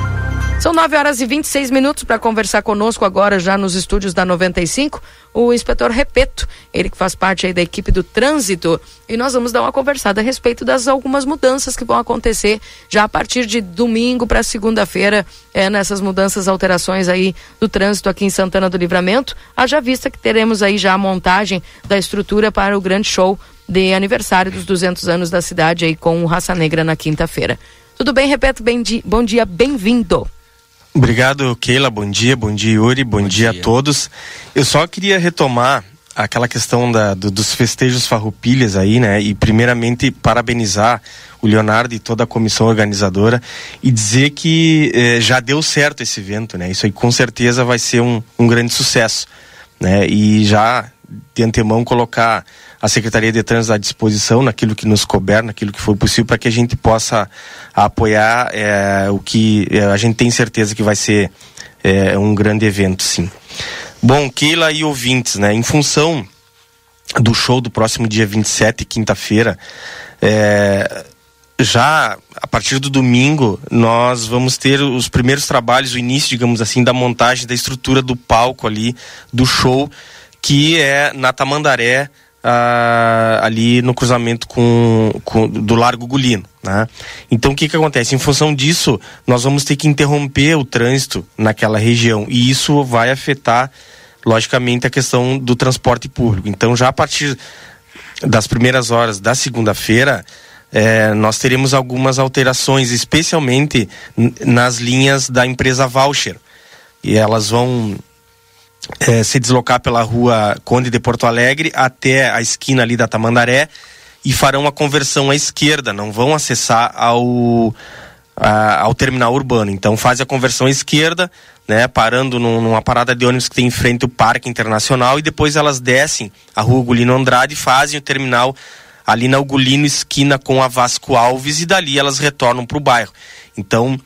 São 9 horas e 26 minutos para conversar conosco agora, já nos estúdios da 95, o inspetor Repeto, ele que faz parte aí da equipe do trânsito. E nós vamos dar uma conversada a respeito das algumas mudanças que vão acontecer já a partir de domingo para segunda-feira, é, nessas mudanças, alterações aí do trânsito aqui em Santana do Livramento. Haja vista que teremos aí já a montagem da estrutura para o grande show de aniversário dos 200 anos da cidade aí com o Raça Negra na quinta-feira. Tudo bem, Repeto? Bem bom dia, bem-vindo. Obrigado, Keila. Bom dia, bom dia, Yuri. Bom, bom dia, dia, a todos. Eu só queria retomar aquela questão da, do, dos festejos farroupilhas aí, né? E primeiramente parabenizar o Leonardo e toda a comissão organizadora e dizer que eh, já deu certo esse evento, né? Isso aí com certeza vai ser um, um grande sucesso, né? E já de antemão colocar a Secretaria de Trânsito à disposição naquilo que nos couber, naquilo que for possível, para que a gente possa apoiar é, o que é, a gente tem certeza que vai ser é, um grande evento, sim. Bom, Keila e ouvintes, né? Em função do show do próximo dia 27, quinta-feira, é, já a partir do domingo nós vamos ter os primeiros trabalhos, o início, digamos assim, da montagem da estrutura do palco ali do show, que é na Tamandaré, ah, ali no cruzamento com, com, do Largo Gulino. Né? Então o que, que acontece? Em função disso, nós vamos ter que interromper o trânsito naquela região e isso vai afetar, logicamente, a questão do transporte público. Então já a partir das primeiras horas da segunda-feira, é, nós teremos algumas alterações, especialmente nas linhas da empresa Voucher. E elas vão é, se deslocar pela rua Conde de Porto Alegre até a esquina ali da Tamandaré e farão a conversão à esquerda, não vão acessar ao, a, ao terminal urbano. Então faz a conversão à esquerda, né, parando num, numa parada de ônibus que tem em frente o Parque Internacional e depois elas descem a rua Gulino Andrade e fazem o terminal ali na Ugolino, esquina com a Vasco Alves, e dali elas retornam para o bairro. Então,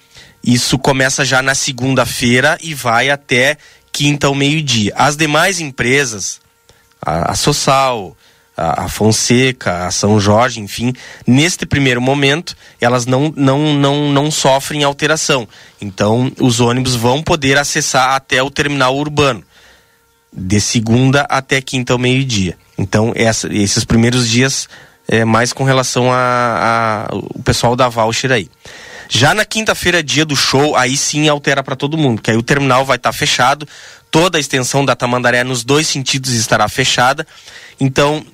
isso começa já na segunda-feira e vai até quinta ao meio-dia. As demais empresas, a, a Social, a, a, Fonseca, a São Jorge, enfim, neste primeiro momento, elas não, não, não, não sofrem alteração. Então, os ônibus vão poder acessar até o terminal urbano, de segunda até quinta ao meio-dia. Então, essa, esses primeiros dias é mais com relação a, a o pessoal da voucher aí. Já na quinta-feira, dia do show, aí sim altera para todo mundo, que aí o terminal vai estar tá fechado, toda a extensão da Tamandaré nos dois sentidos estará fechada. Então,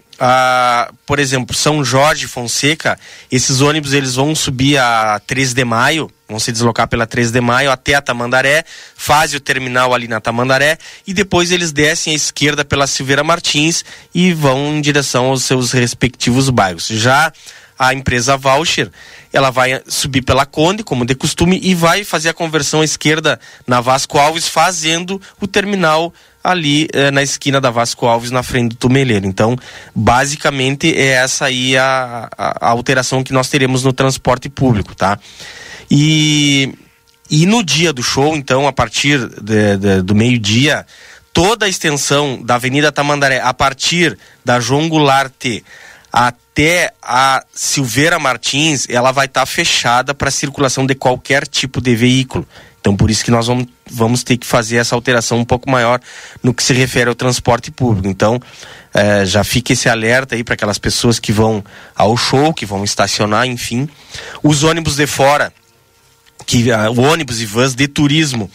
por exemplo, São Jorge Fonseca, esses ônibus eles vão subir a 3 de maio, vão se deslocar pela 3 de maio até a Tamandaré, fazem o terminal ali na Tamandaré e depois eles descem à esquerda pela Silveira Martins e vão em direção aos seus respectivos bairros. Já a empresa Voucher, ela vai subir pela Conde, como de costume, e vai fazer a conversão à esquerda na Vasco Alves, fazendo o terminal ali eh, na esquina da Vasco Alves, na frente do Tumeleiro. Então, basicamente, é essa aí a, a, a alteração que nós teremos no transporte público, tá? E, e no dia do show, então, a partir de, de, do meio-dia, toda a extensão da Avenida Tamandaré, a partir da João Goulart até a Silveira Martins, ela vai estar tá fechada para circulação de qualquer tipo de veículo. Então, por isso que nós vamos, vamos ter que fazer essa alteração um pouco maior no que se refere ao transporte público. Então, é, já fica esse alerta aí para aquelas pessoas que vão ao show, que vão estacionar, enfim. Os ônibus de fora, que uh, ônibus e vans de turismo,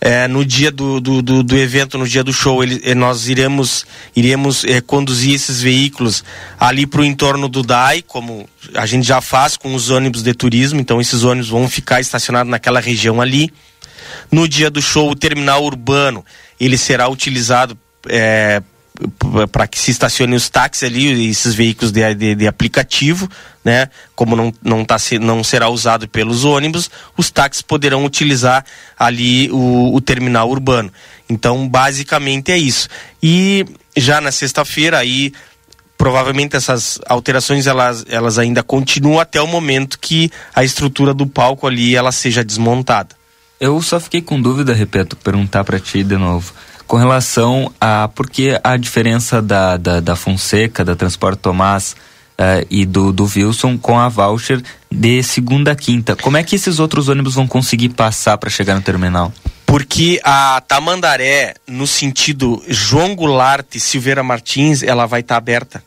é, no dia do, do, do, do, evento, no dia do show, ele, eh, nós iremos, iremos é, conduzir esses veículos ali para o entorno do DAI, como a gente já faz com os ônibus de turismo, então esses ônibus vão ficar estacionados naquela região ali. No dia do show, o terminal urbano, ele será utilizado é, para que se estacionem os táxis ali, esses veículos de, de, de, aplicativo, né? Como não, não, tá, não será usado pelos ônibus, os táxis poderão utilizar ali o, o terminal urbano. Então, basicamente é isso. E já na sexta-feira aí provavelmente essas alterações elas, elas ainda continuam até o momento que a estrutura do palco ali ela seja desmontada. Eu só fiquei com dúvida, repito, perguntar para ti de novo com relação a por que a diferença da, da, da Fonseca, da Transporte Tomás uh, e do, do Wilson com a voucher de segunda a quinta. Como é que esses outros ônibus vão conseguir passar para chegar no terminal? Porque a Tamandaré, no sentido João Goulart e Silveira Martins, ela vai estar tá aberta.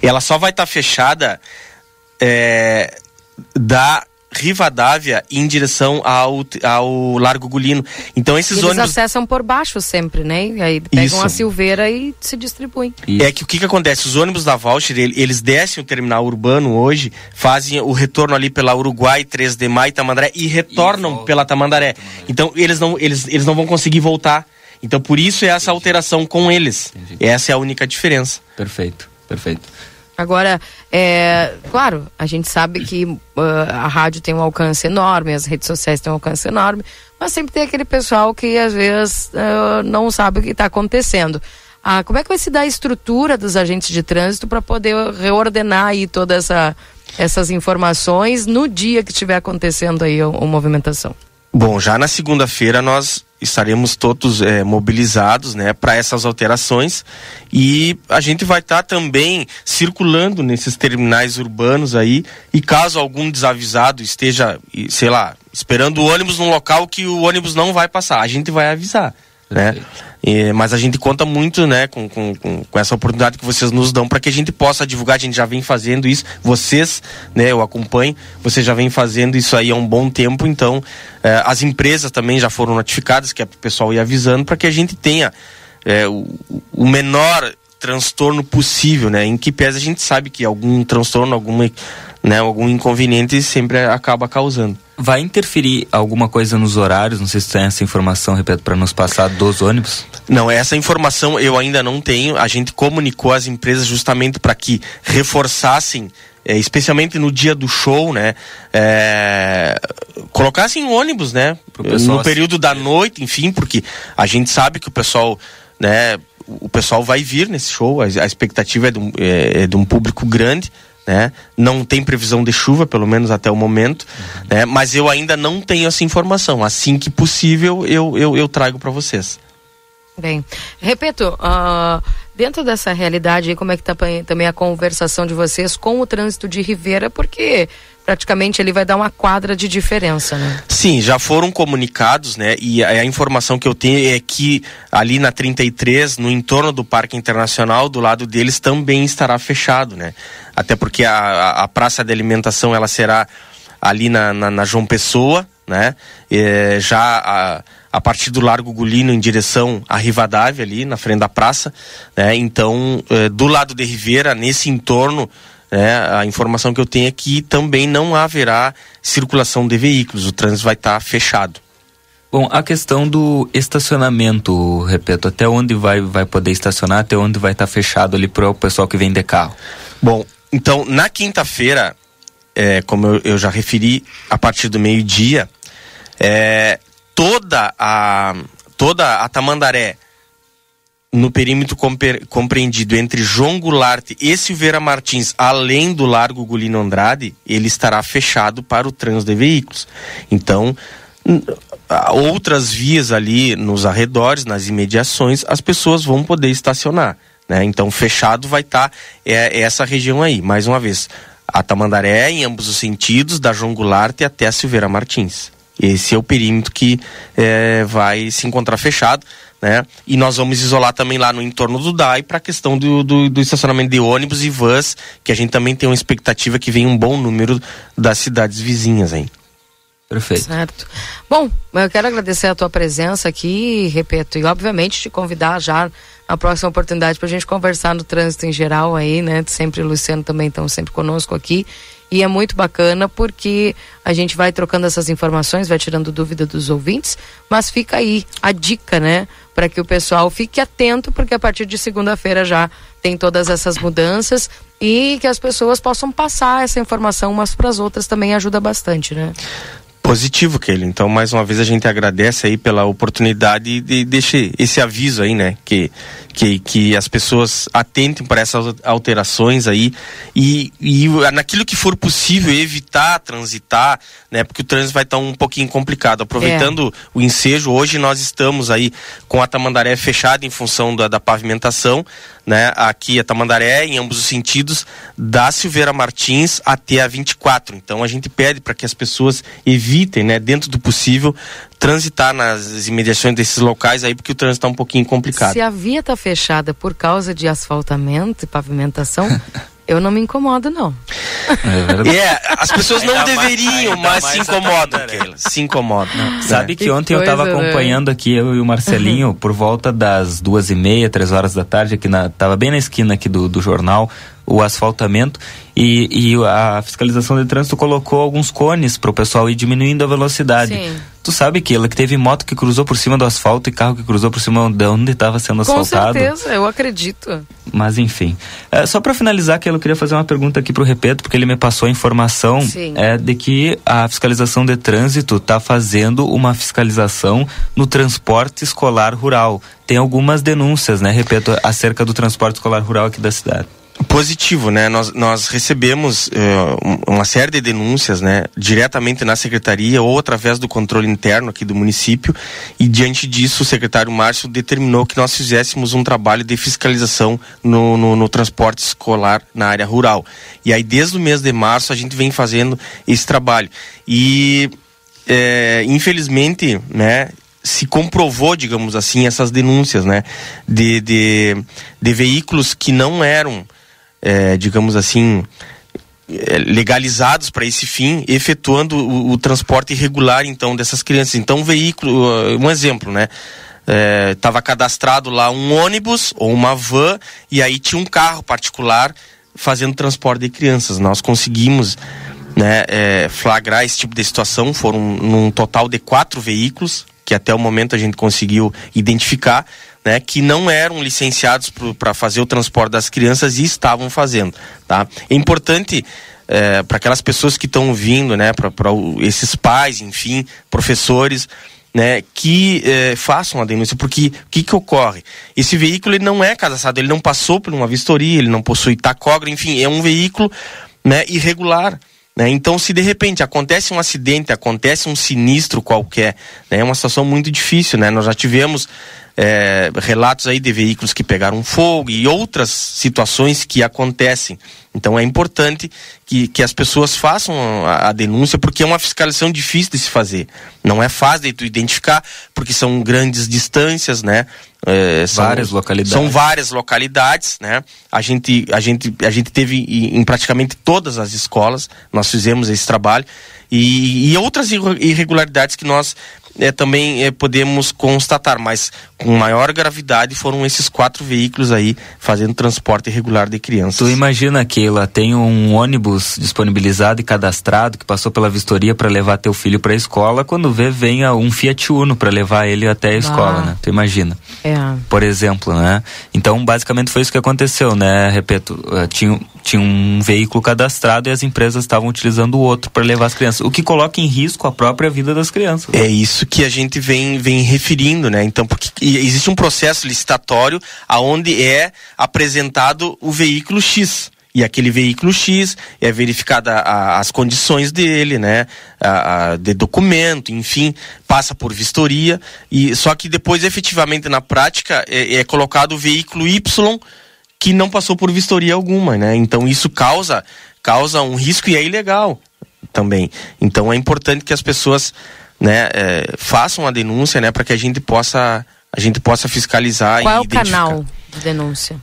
Ela só vai estar tá fechada é, da Rivadavia em direção ao, ao Largo Gulino. Então esses Eles ônibus acessam por baixo sempre, né? E aí pegam Isso. a Silveira e se distribuem. Isso. É que o que, que acontece? Os ônibus da Voucher, eles descem o terminal urbano hoje, fazem o retorno ali pela Uruguai, 3 de Maio, Tamandaré e retornam e pela Tamandaré. Então eles não, eles, eles não vão conseguir voltar. Então por isso é essa alteração com eles. Entendi. Essa é a única diferença. Perfeito, perfeito. Agora, é, claro, a gente sabe que uh, a rádio tem um alcance enorme, as redes sociais têm um alcance enorme, mas sempre tem aquele pessoal que às vezes uh, não sabe o que está acontecendo. Ah, como é que vai se dar a estrutura dos agentes de trânsito para poder reordenar aí todas essa, essas informações no dia que estiver acontecendo aí a, a movimentação? Bom, já na segunda-feira nós estaremos todos é, mobilizados né, para essas alterações e a gente vai estar tá também circulando nesses terminais urbanos aí e caso algum desavisado esteja, sei lá, esperando o ônibus num local que o ônibus não vai passar, a gente vai avisar. Né? E, mas a gente conta muito né, com, com, com, essa oportunidade que vocês nos dão para que a gente possa divulgar. A gente já vem fazendo isso, vocês, né, eu acompanho, vocês já vem fazendo isso aí há um bom tempo. Então, eh, as empresas também já foram notificadas, que é o pessoal ir avisando, para que a gente tenha eh, o, o menor transtorno possível, né? Em que pese a gente sabe que algum transtorno, alguma, né, algum inconveniente sempre acaba causando. Vai interferir alguma coisa nos horários? Não sei se tem essa informação, repito, para nos passar dos ônibus. Não, essa informação eu ainda não tenho. A gente comunicou às empresas justamente para que reforçassem é, especialmente no dia do show, né? É, colocassem ônibus, né? No período da noite, enfim, porque a gente sabe que o pessoal, né? O pessoal vai vir nesse show, a, a expectativa é de, um, é, é de um público grande né? Não tem previsão de chuva, pelo menos até o momento, uhum. né? Mas eu ainda não tenho essa informação. Assim que possível, eu, eu, eu trago para vocês. Bem, repito, uh, dentro dessa realidade, como é que está também a conversação de vocês com o trânsito de Rivera, porque praticamente ele vai dar uma quadra de diferença, né? Sim, já foram comunicados, né? E a, a, informação que eu tenho é que ali na 33, no entorno do Parque Internacional, do lado deles também estará fechado, né? Até porque a, a, praça de alimentação ela será ali na, na, na João Pessoa, né? É, já a, a partir do Largo Gulino em direção à Rivadavia ali na frente da praça, né? Então, é, do lado de Rivera, nesse entorno é, a informação que eu tenho é que também não haverá circulação de veículos, o trânsito vai estar tá fechado. Bom, a questão do estacionamento, repito, até onde vai, vai poder estacionar, até onde vai estar tá fechado ali para o pessoal que vem de carro? Bom, então na quinta-feira, é, como eu, eu, já referi, a partir do meio-dia, é, toda a toda a Tamandaré no perímetro compreendido entre João Goulart e Silveira Martins, além do Largo Gulino Andrade, ele estará fechado para o trânsito de veículos. Então, outras vias ali nos arredores, nas imediações, as pessoas vão poder estacionar. Né? Então, fechado vai estar tá, é, é, essa região aí. Mais uma vez, a Tamandaré, em ambos os sentidos, da João Goulart até a Silveira Martins. Esse é o perímetro que é, vai se encontrar fechado né? E nós vamos isolar também lá no entorno do DAI para a questão do, do, do, estacionamento de ônibus e vans, que a gente também tem uma expectativa que venha um bom número das cidades vizinhas aí. Perfeito. Certo. Bom, eu quero agradecer a tua presença aqui, repito, e obviamente te convidar já na próxima oportunidade para a gente conversar no trânsito em geral aí, né? Sempre o Luciano também estão sempre conosco aqui e é muito bacana porque a gente vai trocando essas informações, vai tirando dúvida dos ouvintes, mas fica aí a dica, né? Para que o pessoal fique atento, porque a partir de segunda-feira já tem todas essas mudanças e que as pessoas possam passar essa informação umas para as outras também ajuda bastante, né? Positivo, Kelly. Então, mais uma vez, a gente agradece aí pela oportunidade e deixa esse aviso aí, né? Que, que, que as pessoas atentem para essas alterações aí e, e naquilo que for possível evitar transitar, né? Porque o trânsito vai estar um pouquinho complicado. Aproveitando é. o ensejo, hoje nós estamos aí com a Tamandaré fechada em função da, da pavimentação, né? Aqui a Tamandaré, em ambos os sentidos, da Silveira Martins até a 24. Então a gente pede para que as pessoas evitem, né, dentro do possível, transitar nas imediações desses locais aí, porque o trânsito está um pouquinho complicado. Se a via está fechada por causa de asfaltamento e pavimentação, eu não me incomodo, não. É, é as pessoas não deveriam, mas se incomodam, Keila. Se incomodam. Não, sabe que, que ontem eu estava né? acompanhando aqui, eu e o Marcelinho, por volta das duas e meia, três horas da tarde, aqui na, tava bem na esquina aqui do, do jornal, o asfaltamento e, e a fiscalização de trânsito colocou alguns cones para o pessoal ir diminuindo a velocidade. Sim. Tu sabe que ela que teve moto que cruzou por cima do asfalto e carro que cruzou por cima de onde estava sendo asfaltado. Com certeza, eu acredito. Mas enfim, é, só para finalizar que eu queria fazer uma pergunta aqui para o Repeto, porque ele me passou a informação é, de que a fiscalização de trânsito está fazendo uma fiscalização no transporte escolar rural. Tem algumas denúncias, né, Repeto, acerca do transporte escolar rural aqui da cidade. Positivo, né? Nós, nós recebemos uh, uma série de denúncias, né? Diretamente na secretaria ou através do controle interno aqui do município e diante disso o secretário Márcio determinou que nós fizéssemos um trabalho de fiscalização no, no, no transporte escolar na área rural. E aí desde o mês de março a gente vem fazendo esse trabalho. E é, infelizmente, né? se comprovou, digamos assim, essas denúncias, né, de, de, de veículos que não eram é, digamos assim, é, legalizados para esse fim, efetuando o, o, transporte irregular então dessas crianças. Então, um veículo, uh, um exemplo, né? Estava é, cadastrado lá um ônibus ou uma van e aí tinha um carro particular fazendo transporte de crianças. Nós conseguimos né, é, flagrar esse tipo de situação. Foram num total de quatro veículos que até o momento a gente conseguiu identificar né, que não eram licenciados para fazer o transporte das crianças e estavam fazendo. Tá? É importante é, para aquelas pessoas que estão vindo, né, para esses pais, enfim, professores, né, que é, façam a denúncia, porque o que, que ocorre? Esse veículo ele não é cadastrado, ele não passou por uma vistoria, ele não possui tacógrafo, enfim, é um veículo né, irregular. Né? Então, se de repente acontece um acidente, acontece um sinistro qualquer, né, é uma situação muito difícil. Né? Nós já tivemos é, relatos aí de veículos que pegaram fogo e outras situações que acontecem. Então é importante que, que as pessoas façam a, a, denúncia, porque é uma fiscalização difícil de se fazer. Não é fácil de tu identificar, porque são grandes distâncias, né? É, são, várias localidades. São várias localidades, né? A gente, a gente, a gente teve em praticamente todas as escolas, nós fizemos esse trabalho. E, e outras irregularidades que nós é, também é, podemos constatar, mas com maior gravidade foram esses quatro veículos aí fazendo transporte irregular de crianças. Tu imagina, Keila, tem um ônibus disponibilizado e cadastrado que passou pela vistoria para levar teu filho para a escola, quando vê, venha um Fiat Uno para levar ele até a escola, ah. né? Tu imagina. É. Por exemplo, né? Então, basicamente foi isso que aconteceu, né? Repito, eh, tinha, tinha um veículo cadastrado e as empresas estavam utilizando o outro para levar as crianças, o que coloca em risco a própria vida das crianças. É isso que a gente vem, vem referindo, né? Então, porque existe um processo licitatório aonde é apresentado o veículo X. E aquele veículo X é verificada as condições dele, né? A, a, de documento, enfim, passa por vistoria. e Só que depois, efetivamente, na prática, é, é colocado o veículo Y que não passou por vistoria alguma, né? Então isso causa, causa um risco e é ilegal também. Então é importante que as pessoas né, é, façam a denúncia, né, para que a gente possa a gente possa fiscalizar Qual e é o canal de denúncia?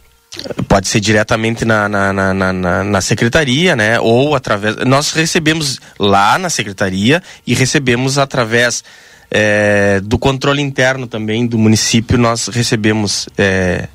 Pode ser diretamente na, na, na, na, na secretaria, né? Ou através. Nós recebemos lá na secretaria e recebemos através é, do controle interno também do município, nós recebemos. É,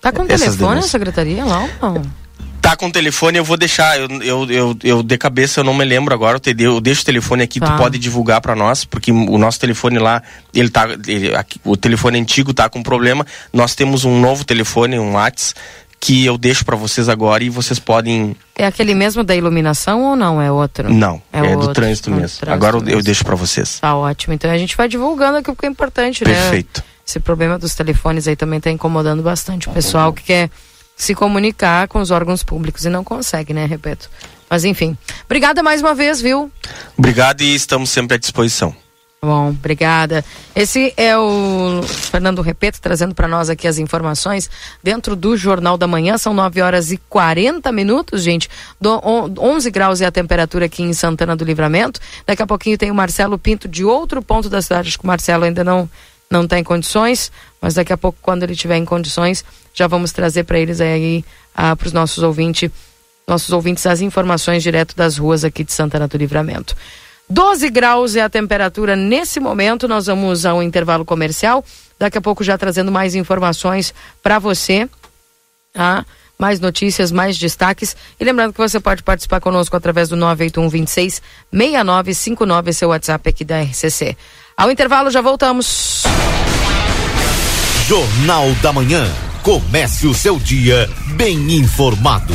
tá com telefone na secretaria lá ou não? Tá com o telefone, eu vou deixar. Eu, eu, eu, eu, de cabeça eu não me lembro agora. Eu, eu deixo o telefone aqui, tá. tu pode divulgar para nós, porque o nosso telefone lá, ele tá. Ele, aqui, o telefone antigo tá com problema. Nós temos um novo telefone, um Whats, que eu deixo para vocês agora e vocês podem. É aquele mesmo da iluminação ou não? É outro? Não, é, é do trânsito mesmo. Trânsito agora mesmo. eu deixo para vocês. Tá ótimo. Então a gente vai divulgando aqui porque é importante, Perfeito. né? Perfeito. Esse problema dos telefones aí também tá incomodando bastante o pessoal que quer se comunicar com os órgãos públicos e não consegue, né? Repito. Mas enfim. Obrigada mais uma vez, viu? Obrigado e estamos sempre à disposição. Bom, obrigada. Esse é o Fernando Repeto trazendo para nós aqui as informações dentro do Jornal da Manhã. São 9 horas e 40 minutos, gente. Do, 11 graus é a temperatura aqui em Santana do Livramento. Daqui a pouquinho tem o Marcelo Pinto de outro ponto da cidade. Acho que o Marcelo ainda não não está em condições, mas daqui a pouco, quando ele estiver em condições, já vamos trazer para eles aí, ah, para os nossos ouvintes, nossos ouvintes, as informações direto das ruas aqui de Santana do Livramento. 12 graus é a temperatura nesse momento. Nós vamos ao intervalo comercial. Daqui a pouco já trazendo mais informações para você. Tá? Mais notícias, mais destaques. E lembrando que você pode participar conosco através do 981 26 6959, seu WhatsApp aqui da RCC. Ao intervalo já voltamos. Jornal da Manhã. Comece o seu dia bem informado.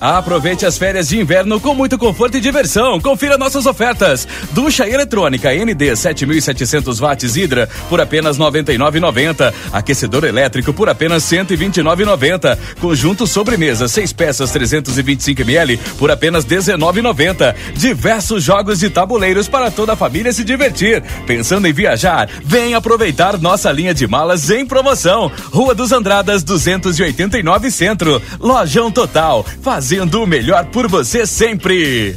Aproveite as férias de inverno com muito conforto e diversão. Confira nossas ofertas. Ducha eletrônica ND 7700 watts Hidra por apenas 99,90. Aquecedor elétrico por apenas 129,90. Conjunto sobremesa 6 peças 325 ml por apenas 19,90. Diversos jogos de tabuleiros para toda a família se divertir. Pensando em viajar? Vem aproveitar nossa linha de malas em promoção. Rua dos Andradas 289 Centro. Lojão Total fazendo o melhor por você sempre.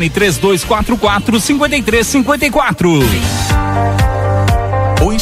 Fone 3244 5354.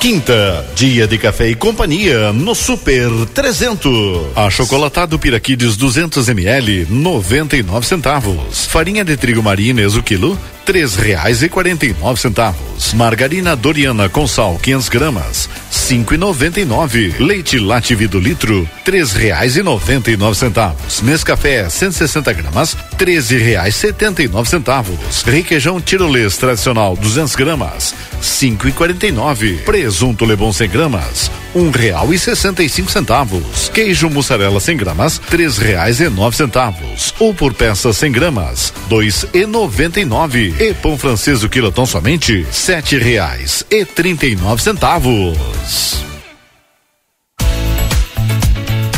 Quinta, dia de café e companhia no Super 300. Achocolatado Piraquides 200 ml, 99 centavos. Farinha de trigo marinas o quilo, três reais e quarenta e nove centavos. Margarina Doriana com sal 500 gramas, cinco e noventa e nove. Leite Lativido litro, três reais e noventa e nove centavos. Nescafé 160 gramas, treze reais setenta e nove centavos. Requeijão tirolês tradicional 200 gramas, cinco e quarenta e nove. Presunto Lebon 100 gramas, um real e sessenta e cinco centavos. Queijo mussarela 100 gramas, três reais e nove centavos. Ou por peça 100 gramas, dois e noventa e nove. E pão francês o quilotão somente sete reais e trinta e nove centavos.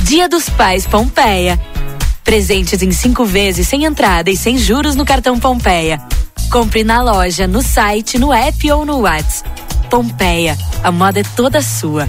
Dia dos Pais Pompeia. Presentes em cinco vezes sem entrada e sem juros no cartão Pompeia. Compre na loja, no site, no app ou no WhatsApp. Pompeia, a moda é toda sua.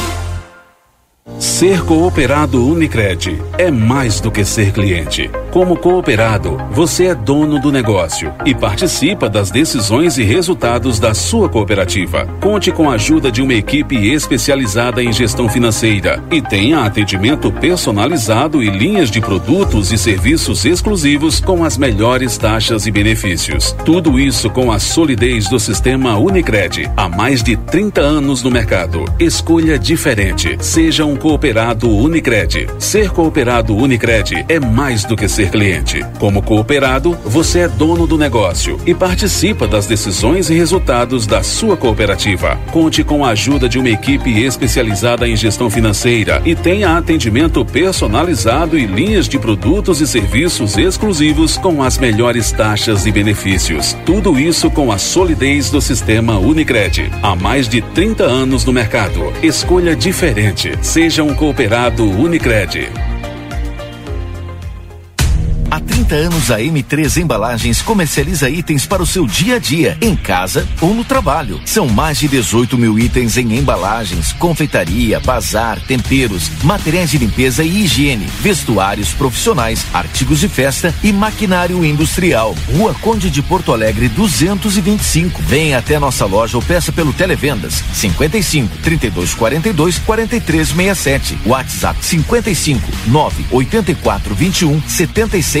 Ser cooperado Unicred é mais do que ser cliente. Como cooperado, você é dono do negócio e participa das decisões e resultados da sua cooperativa. Conte com a ajuda de uma equipe especializada em gestão financeira e tenha atendimento personalizado e linhas de produtos e serviços exclusivos com as melhores taxas e benefícios. Tudo isso com a solidez do sistema Unicred. Há mais de 30 anos no mercado. Escolha diferente. Seja um cooperado Unicred. Ser cooperado Unicred é mais do que ser cliente. Como cooperado, você é dono do negócio e participa das decisões e resultados da sua cooperativa. Conte com a ajuda de uma equipe especializada em gestão financeira e tenha atendimento personalizado e linhas de produtos e serviços exclusivos com as melhores taxas e benefícios. Tudo isso com a solidez do sistema Unicred. Há mais de 30 anos no mercado. Escolha diferente. Seja um cooperado Unicred. Há 30 anos a M3 Embalagens comercializa itens para o seu dia a dia, em casa ou no trabalho. São mais de 18 mil itens em embalagens, confeitaria, bazar, temperos, materiais de limpeza e higiene, vestuários profissionais, artigos de festa e maquinário industrial. Rua Conde de Porto Alegre 225. Venha até nossa loja ou peça pelo Televendas 55 32 42 43 67. WhatsApp 55 9 84 21 76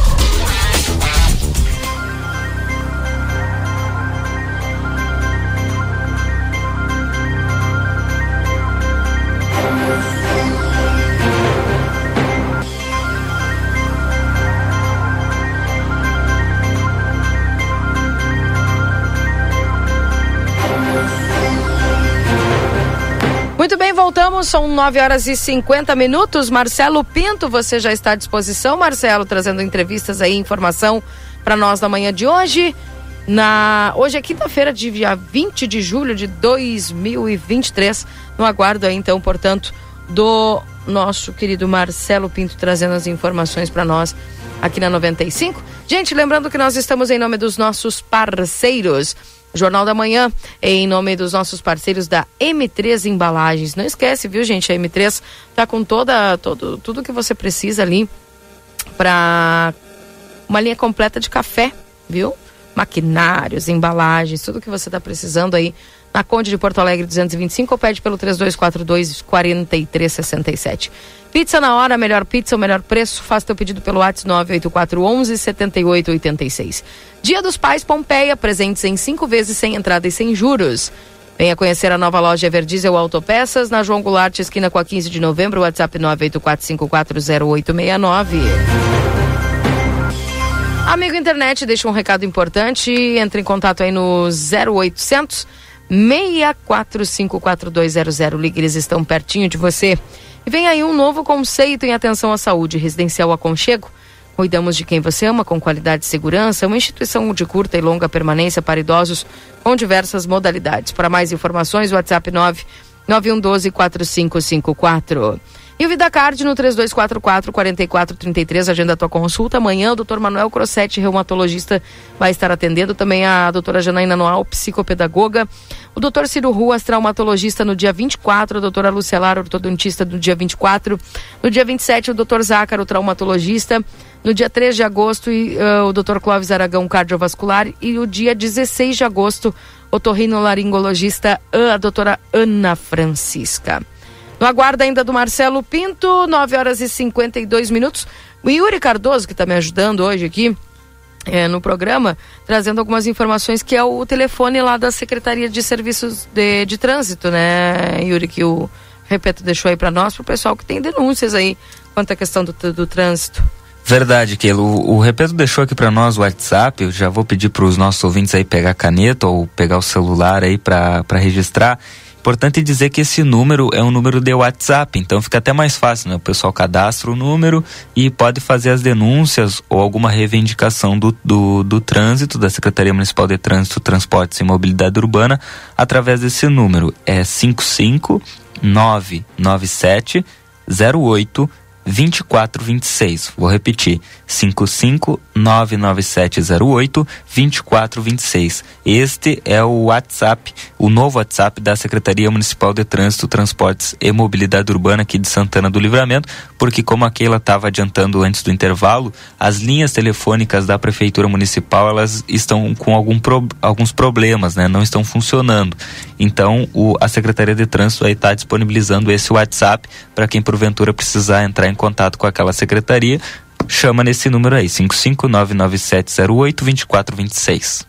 Voltamos. São 9 horas e 50 minutos. Marcelo Pinto, você já está à disposição, Marcelo, trazendo entrevistas aí, informação para nós na manhã de hoje. Na hoje é quinta-feira, dia 20 de julho de 2023. No aguardo aí, então, portanto, do nosso querido Marcelo Pinto trazendo as informações para nós aqui na 95. Gente, lembrando que nós estamos em nome dos nossos parceiros. Jornal da Manhã, em nome dos nossos parceiros da M3 Embalagens. Não esquece, viu, gente? A M3 tá com toda, todo, tudo que você precisa ali para uma linha completa de café, viu? Maquinários, embalagens, tudo que você está precisando aí na Conde de Porto Alegre 225 ou pede pelo 3242 4367. Pizza na hora, melhor pizza, o melhor preço. Faça teu pedido pelo WhatsApp 98411 7886. Dia dos Pais Pompeia, presentes em cinco vezes sem entrada e sem juros. Venha conhecer a nova loja Everdiesel Autopeças na João Goulart, esquina com a 15 de novembro, WhatsApp 984540869. Amigo internet, deixa um recado importante. Entre em contato aí no 0800 6454200. Ligue, eles estão pertinho de você. E vem aí um novo conceito em atenção à saúde, residencial aconchego. Cuidamos de quem você ama com qualidade e segurança, uma instituição de curta e longa permanência para idosos com diversas modalidades. Para mais informações, WhatsApp 9 9112 4554. E o VidaCard no 3244-4433, agenda a tua consulta. Amanhã o doutor Manuel Crossetti, reumatologista, vai estar atendendo. Também a doutora Janaína Noal, psicopedagoga. O doutor Ciro Ruas, traumatologista, no dia 24. A doutora Lucelar, ortodontista, no dia 24. No dia 27, o doutor Zácaro, traumatologista. No dia 3 de agosto, e, uh, o doutor Clóvis Aragão, cardiovascular. E o dia 16 de agosto, otorrinolaringologista, a doutora Ana Francisca. No aguardo ainda do Marcelo Pinto, 9 horas e 52 minutos. O Yuri Cardoso, que está me ajudando hoje aqui é, no programa, trazendo algumas informações, que é o telefone lá da Secretaria de Serviços de, de Trânsito, né, Yuri, que o Repeto deixou aí para nós, para o pessoal que tem denúncias aí quanto à questão do, do trânsito. Verdade, Keilo. O, o Repeto deixou aqui para nós o WhatsApp. Eu já vou pedir para os nossos ouvintes aí pegar caneta ou pegar o celular aí para registrar. Importante dizer que esse número é um número de WhatsApp, então fica até mais fácil, né? O pessoal cadastra o número e pode fazer as denúncias ou alguma reivindicação do, do, do trânsito, da Secretaria Municipal de Trânsito, Transportes e Mobilidade Urbana, através desse número. É 55997 08 2426. Vou repetir: 5599708 2426. Este é o WhatsApp, o novo WhatsApp da Secretaria Municipal de Trânsito, Transportes e Mobilidade Urbana aqui de Santana do Livramento, porque como a Keila estava adiantando antes do intervalo, as linhas telefônicas da Prefeitura Municipal, elas estão com algum pro, alguns problemas, né? Não estão funcionando. Então, o, a Secretaria de Trânsito está disponibilizando esse WhatsApp para quem porventura precisar entrar em contato com aquela secretaria, chama nesse número aí, 55997082426.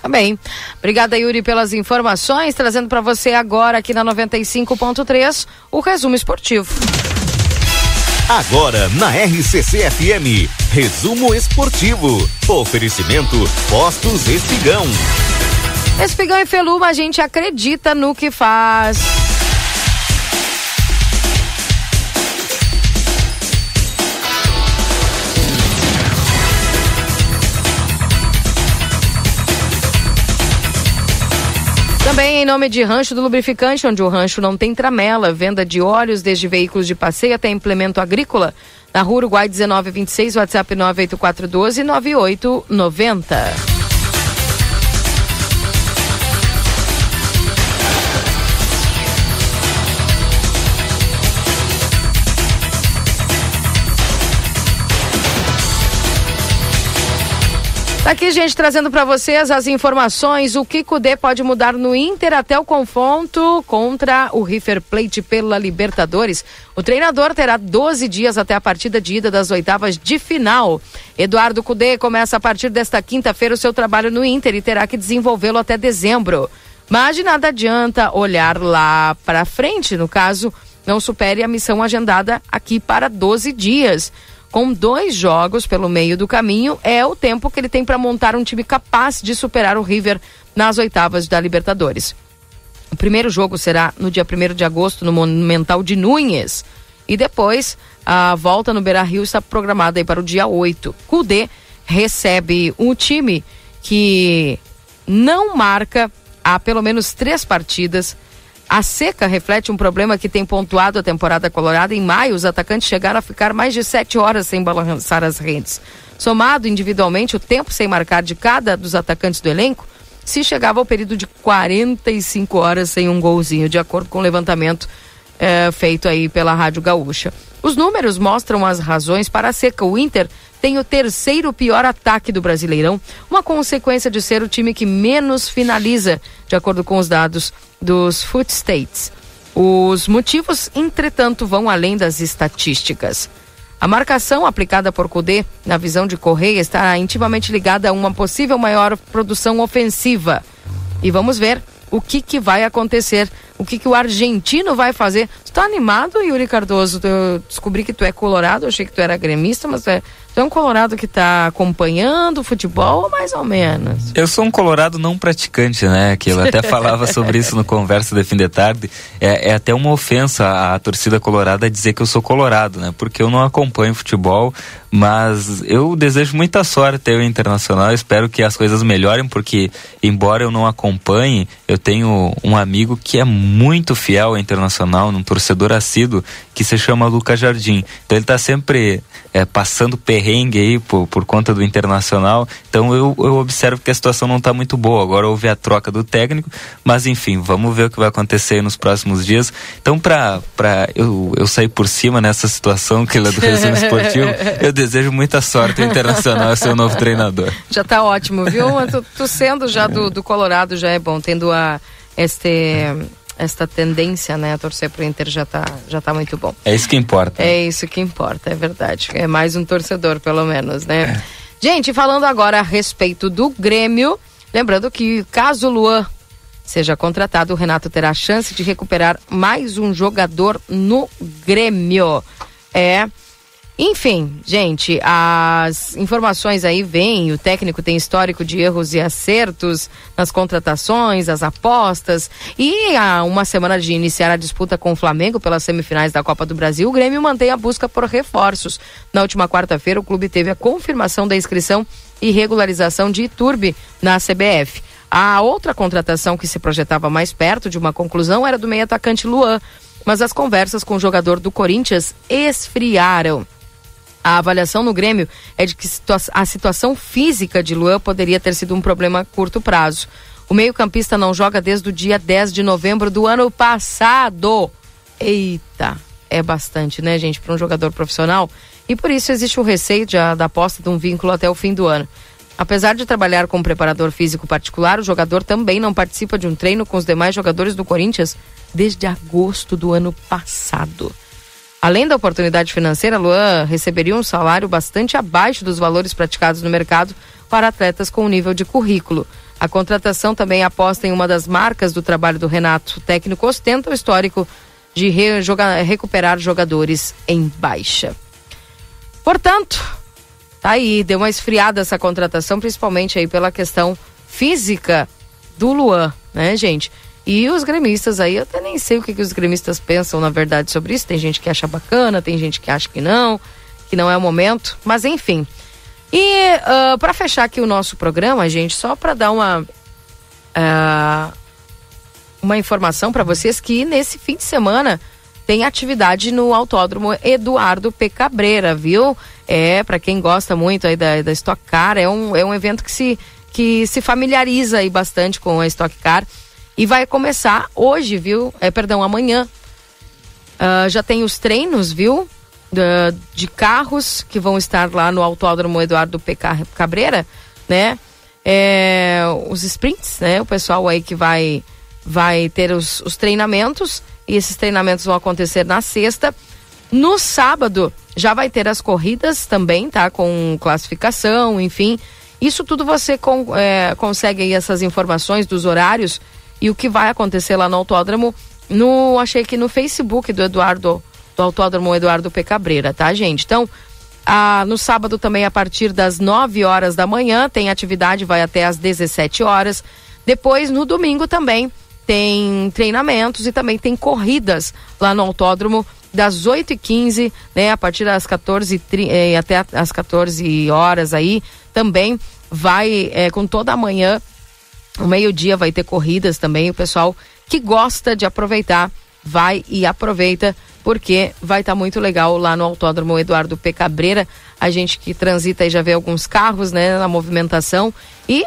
Tá bem. Obrigada, Yuri, pelas informações. Trazendo para você agora, aqui na 95.3, o resumo esportivo. Agora na RCC FM, resumo esportivo. Oferecimento Postos Espigão. Espigão e Feluma, a gente acredita no que faz. Também em nome de Rancho do Lubrificante, onde o rancho não tem tramela, venda de óleos desde veículos de passeio até implemento agrícola. Na Rua Uruguai 1926, WhatsApp 98412 9890. Tá aqui, gente, trazendo para vocês as informações. O que Cudê pode mudar no Inter até o confronto contra o River Plate pela Libertadores. O treinador terá 12 dias até a partida de ida das oitavas de final. Eduardo Cudê começa a partir desta quinta-feira o seu trabalho no Inter e terá que desenvolvê-lo até dezembro. Mas de nada adianta olhar lá para frente, no caso, não supere a missão agendada aqui para 12 dias com dois jogos pelo meio do caminho, é o tempo que ele tem para montar um time capaz de superar o River nas oitavas da Libertadores. O primeiro jogo será no dia 1 de agosto no Monumental de Núñez. E depois, a volta no Beira Rio está programada para o dia 8. Cudê recebe um time que não marca há pelo menos três partidas a seca reflete um problema que tem pontuado a temporada colorada. Em maio, os atacantes chegaram a ficar mais de sete horas sem balançar as redes. Somado individualmente o tempo sem marcar de cada dos atacantes do elenco, se chegava ao período de 45 horas sem um golzinho, de acordo com o levantamento é, feito aí pela Rádio Gaúcha. Os números mostram as razões para a seca. O Inter tem o terceiro pior ataque do Brasileirão, uma consequência de ser o time que menos finaliza, de acordo com os dados dos Foot States. Os motivos, entretanto, vão além das estatísticas. A marcação aplicada por Cudê, na visão de Correia, está intimamente ligada a uma possível maior produção ofensiva. E vamos ver o que, que vai acontecer, o que, que o argentino vai fazer Tu animado, Yuri Cardoso? Eu descobri que tu é colorado, achei que tu era gremista, mas tu é, tu é um colorado que tá acompanhando o futebol ou mais ou menos? Eu sou um colorado não praticante, né? Que eu até falava sobre isso no Conversa de Fim de Tarde. É, é até uma ofensa à torcida colorada dizer que eu sou colorado, né? Porque eu não acompanho futebol, mas eu desejo muita sorte ao Internacional. Espero que as coisas melhorem, porque embora eu não acompanhe, eu tenho um amigo que é muito fiel ao Internacional, um torcedor assíduo, que se chama Lucas Jardim. Então ele está sempre é, passando perrengue aí por, por conta do Internacional. Então eu, eu observo que a situação não está muito boa. Agora houve a troca do técnico, mas enfim, vamos ver o que vai acontecer nos próximos dias. Então, para eu, eu sair por cima nessa situação que é do resumo esportivo, eu desejo muita sorte ao Internacional ser o novo treinador. Já está ótimo, viu? Tu, tu, sendo já do, do Colorado já é bom, tendo a este esta tendência, né, a torcer pro Inter já tá, já tá muito bom. É isso que importa. É isso que importa, é verdade. É mais um torcedor, pelo menos, né? É. Gente, falando agora a respeito do Grêmio, lembrando que caso o Luan seja contratado, o Renato terá a chance de recuperar mais um jogador no Grêmio. É enfim, gente, as informações aí vêm, o técnico tem histórico de erros e acertos nas contratações, as apostas, e há uma semana de iniciar a disputa com o Flamengo pelas semifinais da Copa do Brasil, o Grêmio mantém a busca por reforços. Na última quarta-feira, o clube teve a confirmação da inscrição e regularização de Iturbe na CBF. A outra contratação que se projetava mais perto de uma conclusão era do meio atacante Luan, mas as conversas com o jogador do Corinthians esfriaram. A avaliação no Grêmio é de que a situação física de Luan poderia ter sido um problema a curto prazo. O meio-campista não joga desde o dia 10 de novembro do ano passado. Eita, é bastante, né, gente, para um jogador profissional? E por isso existe o receio de, da aposta de um vínculo até o fim do ano. Apesar de trabalhar com um preparador físico particular, o jogador também não participa de um treino com os demais jogadores do Corinthians desde agosto do ano passado. Além da oportunidade financeira, Luan receberia um salário bastante abaixo dos valores praticados no mercado para atletas com nível de currículo. A contratação também aposta em uma das marcas do trabalho do Renato. O técnico ostenta o histórico de re joga recuperar jogadores em baixa. Portanto, tá aí, deu uma esfriada essa contratação, principalmente aí pela questão física do Luan, né, gente? E os gremistas aí, eu até nem sei o que, que os gremistas pensam, na verdade, sobre isso. Tem gente que acha bacana, tem gente que acha que não, que não é o momento. Mas enfim. E uh, ah, para fechar aqui o nosso programa, gente, só para dar uma. Uh, uma informação para vocês que nesse fim de semana tem atividade no Autódromo Eduardo P. Cabreira, viu? É, para quem gosta muito aí da, da Stock Car, é um, é um evento que se, que se familiariza aí bastante com a Stock Car. E vai começar hoje, viu? É, perdão, amanhã. Uh, já tem os treinos, viu? De, de carros que vão estar lá no Autódromo Eduardo P. Cabreira, né? É, os sprints, né? O pessoal aí que vai, vai ter os, os treinamentos. E esses treinamentos vão acontecer na sexta. No sábado já vai ter as corridas também, tá? Com classificação, enfim. Isso tudo você com, é, consegue aí essas informações dos horários e o que vai acontecer lá no autódromo, no, achei que no Facebook do Eduardo, do Autódromo Eduardo P. Cabreira, tá, gente? Então, a, no sábado também, a partir das 9 horas da manhã, tem atividade, vai até às 17 horas. Depois, no domingo também, tem treinamentos e também tem corridas lá no autódromo das 8h15, né, a partir das 14 eh, até as 14 horas aí, também vai eh, com toda a manhã o meio-dia vai ter corridas também. O pessoal que gosta de aproveitar, vai e aproveita, porque vai estar tá muito legal lá no Autódromo Eduardo P. Cabreira. A gente que transita e já vê alguns carros, né, na movimentação. E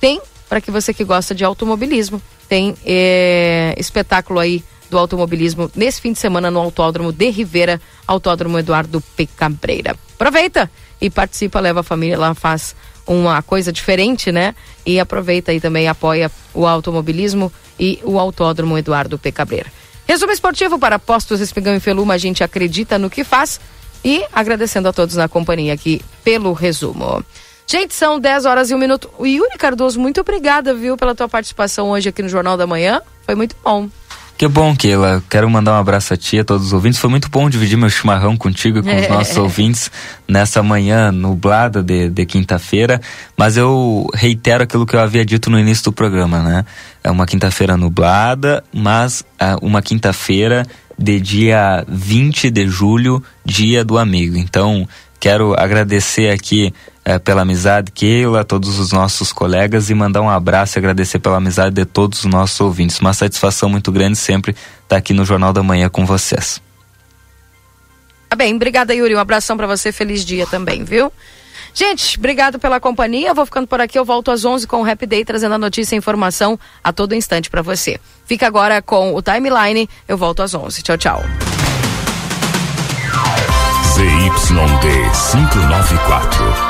tem, para que você que gosta de automobilismo, tem é, espetáculo aí do automobilismo nesse fim de semana no Autódromo de Rivera, Autódromo Eduardo P. Cabreira. Aproveita e participa, leva a família lá, faz uma coisa diferente, né? E aproveita e também apoia o automobilismo e o Autódromo Eduardo P. Cabreira. Resumo esportivo para Postos Espigão e Feluma, a gente acredita no que faz e agradecendo a todos na companhia aqui pelo resumo. Gente, são 10 horas e um minuto. Yuri Cardoso, muito obrigada, viu, pela tua participação hoje aqui no Jornal da Manhã. Foi muito bom. Que bom, Keila. Quero mandar um abraço a ti, a todos os ouvintes. Foi muito bom dividir meu chimarrão contigo e com os É. nossos ouvintes nessa manhã nublada de, de quinta-feira. Mas eu reitero aquilo que eu havia dito no início do programa, né? É uma quinta-feira nublada, mas é uma quinta-feira de dia 20 de julho, dia do amigo. Então, quero agradecer aqui eh, pela amizade, Keila, todos os nossos colegas e mandar um abraço e agradecer pela amizade de todos os nossos ouvintes. Uma satisfação muito grande sempre estar aqui no Jornal da Manhã com vocês. Tá bem, obrigada, Yuri. Um abração pra você, feliz dia também, viu? Gente, obrigado pela companhia. Eu vou ficando por aqui. Eu volto às 11 com o Happy Day, trazendo a notícia e informação a todo instante pra você. Fica agora com o Timeline. Eu volto às 11. Tchau, tchau. ZYD 594,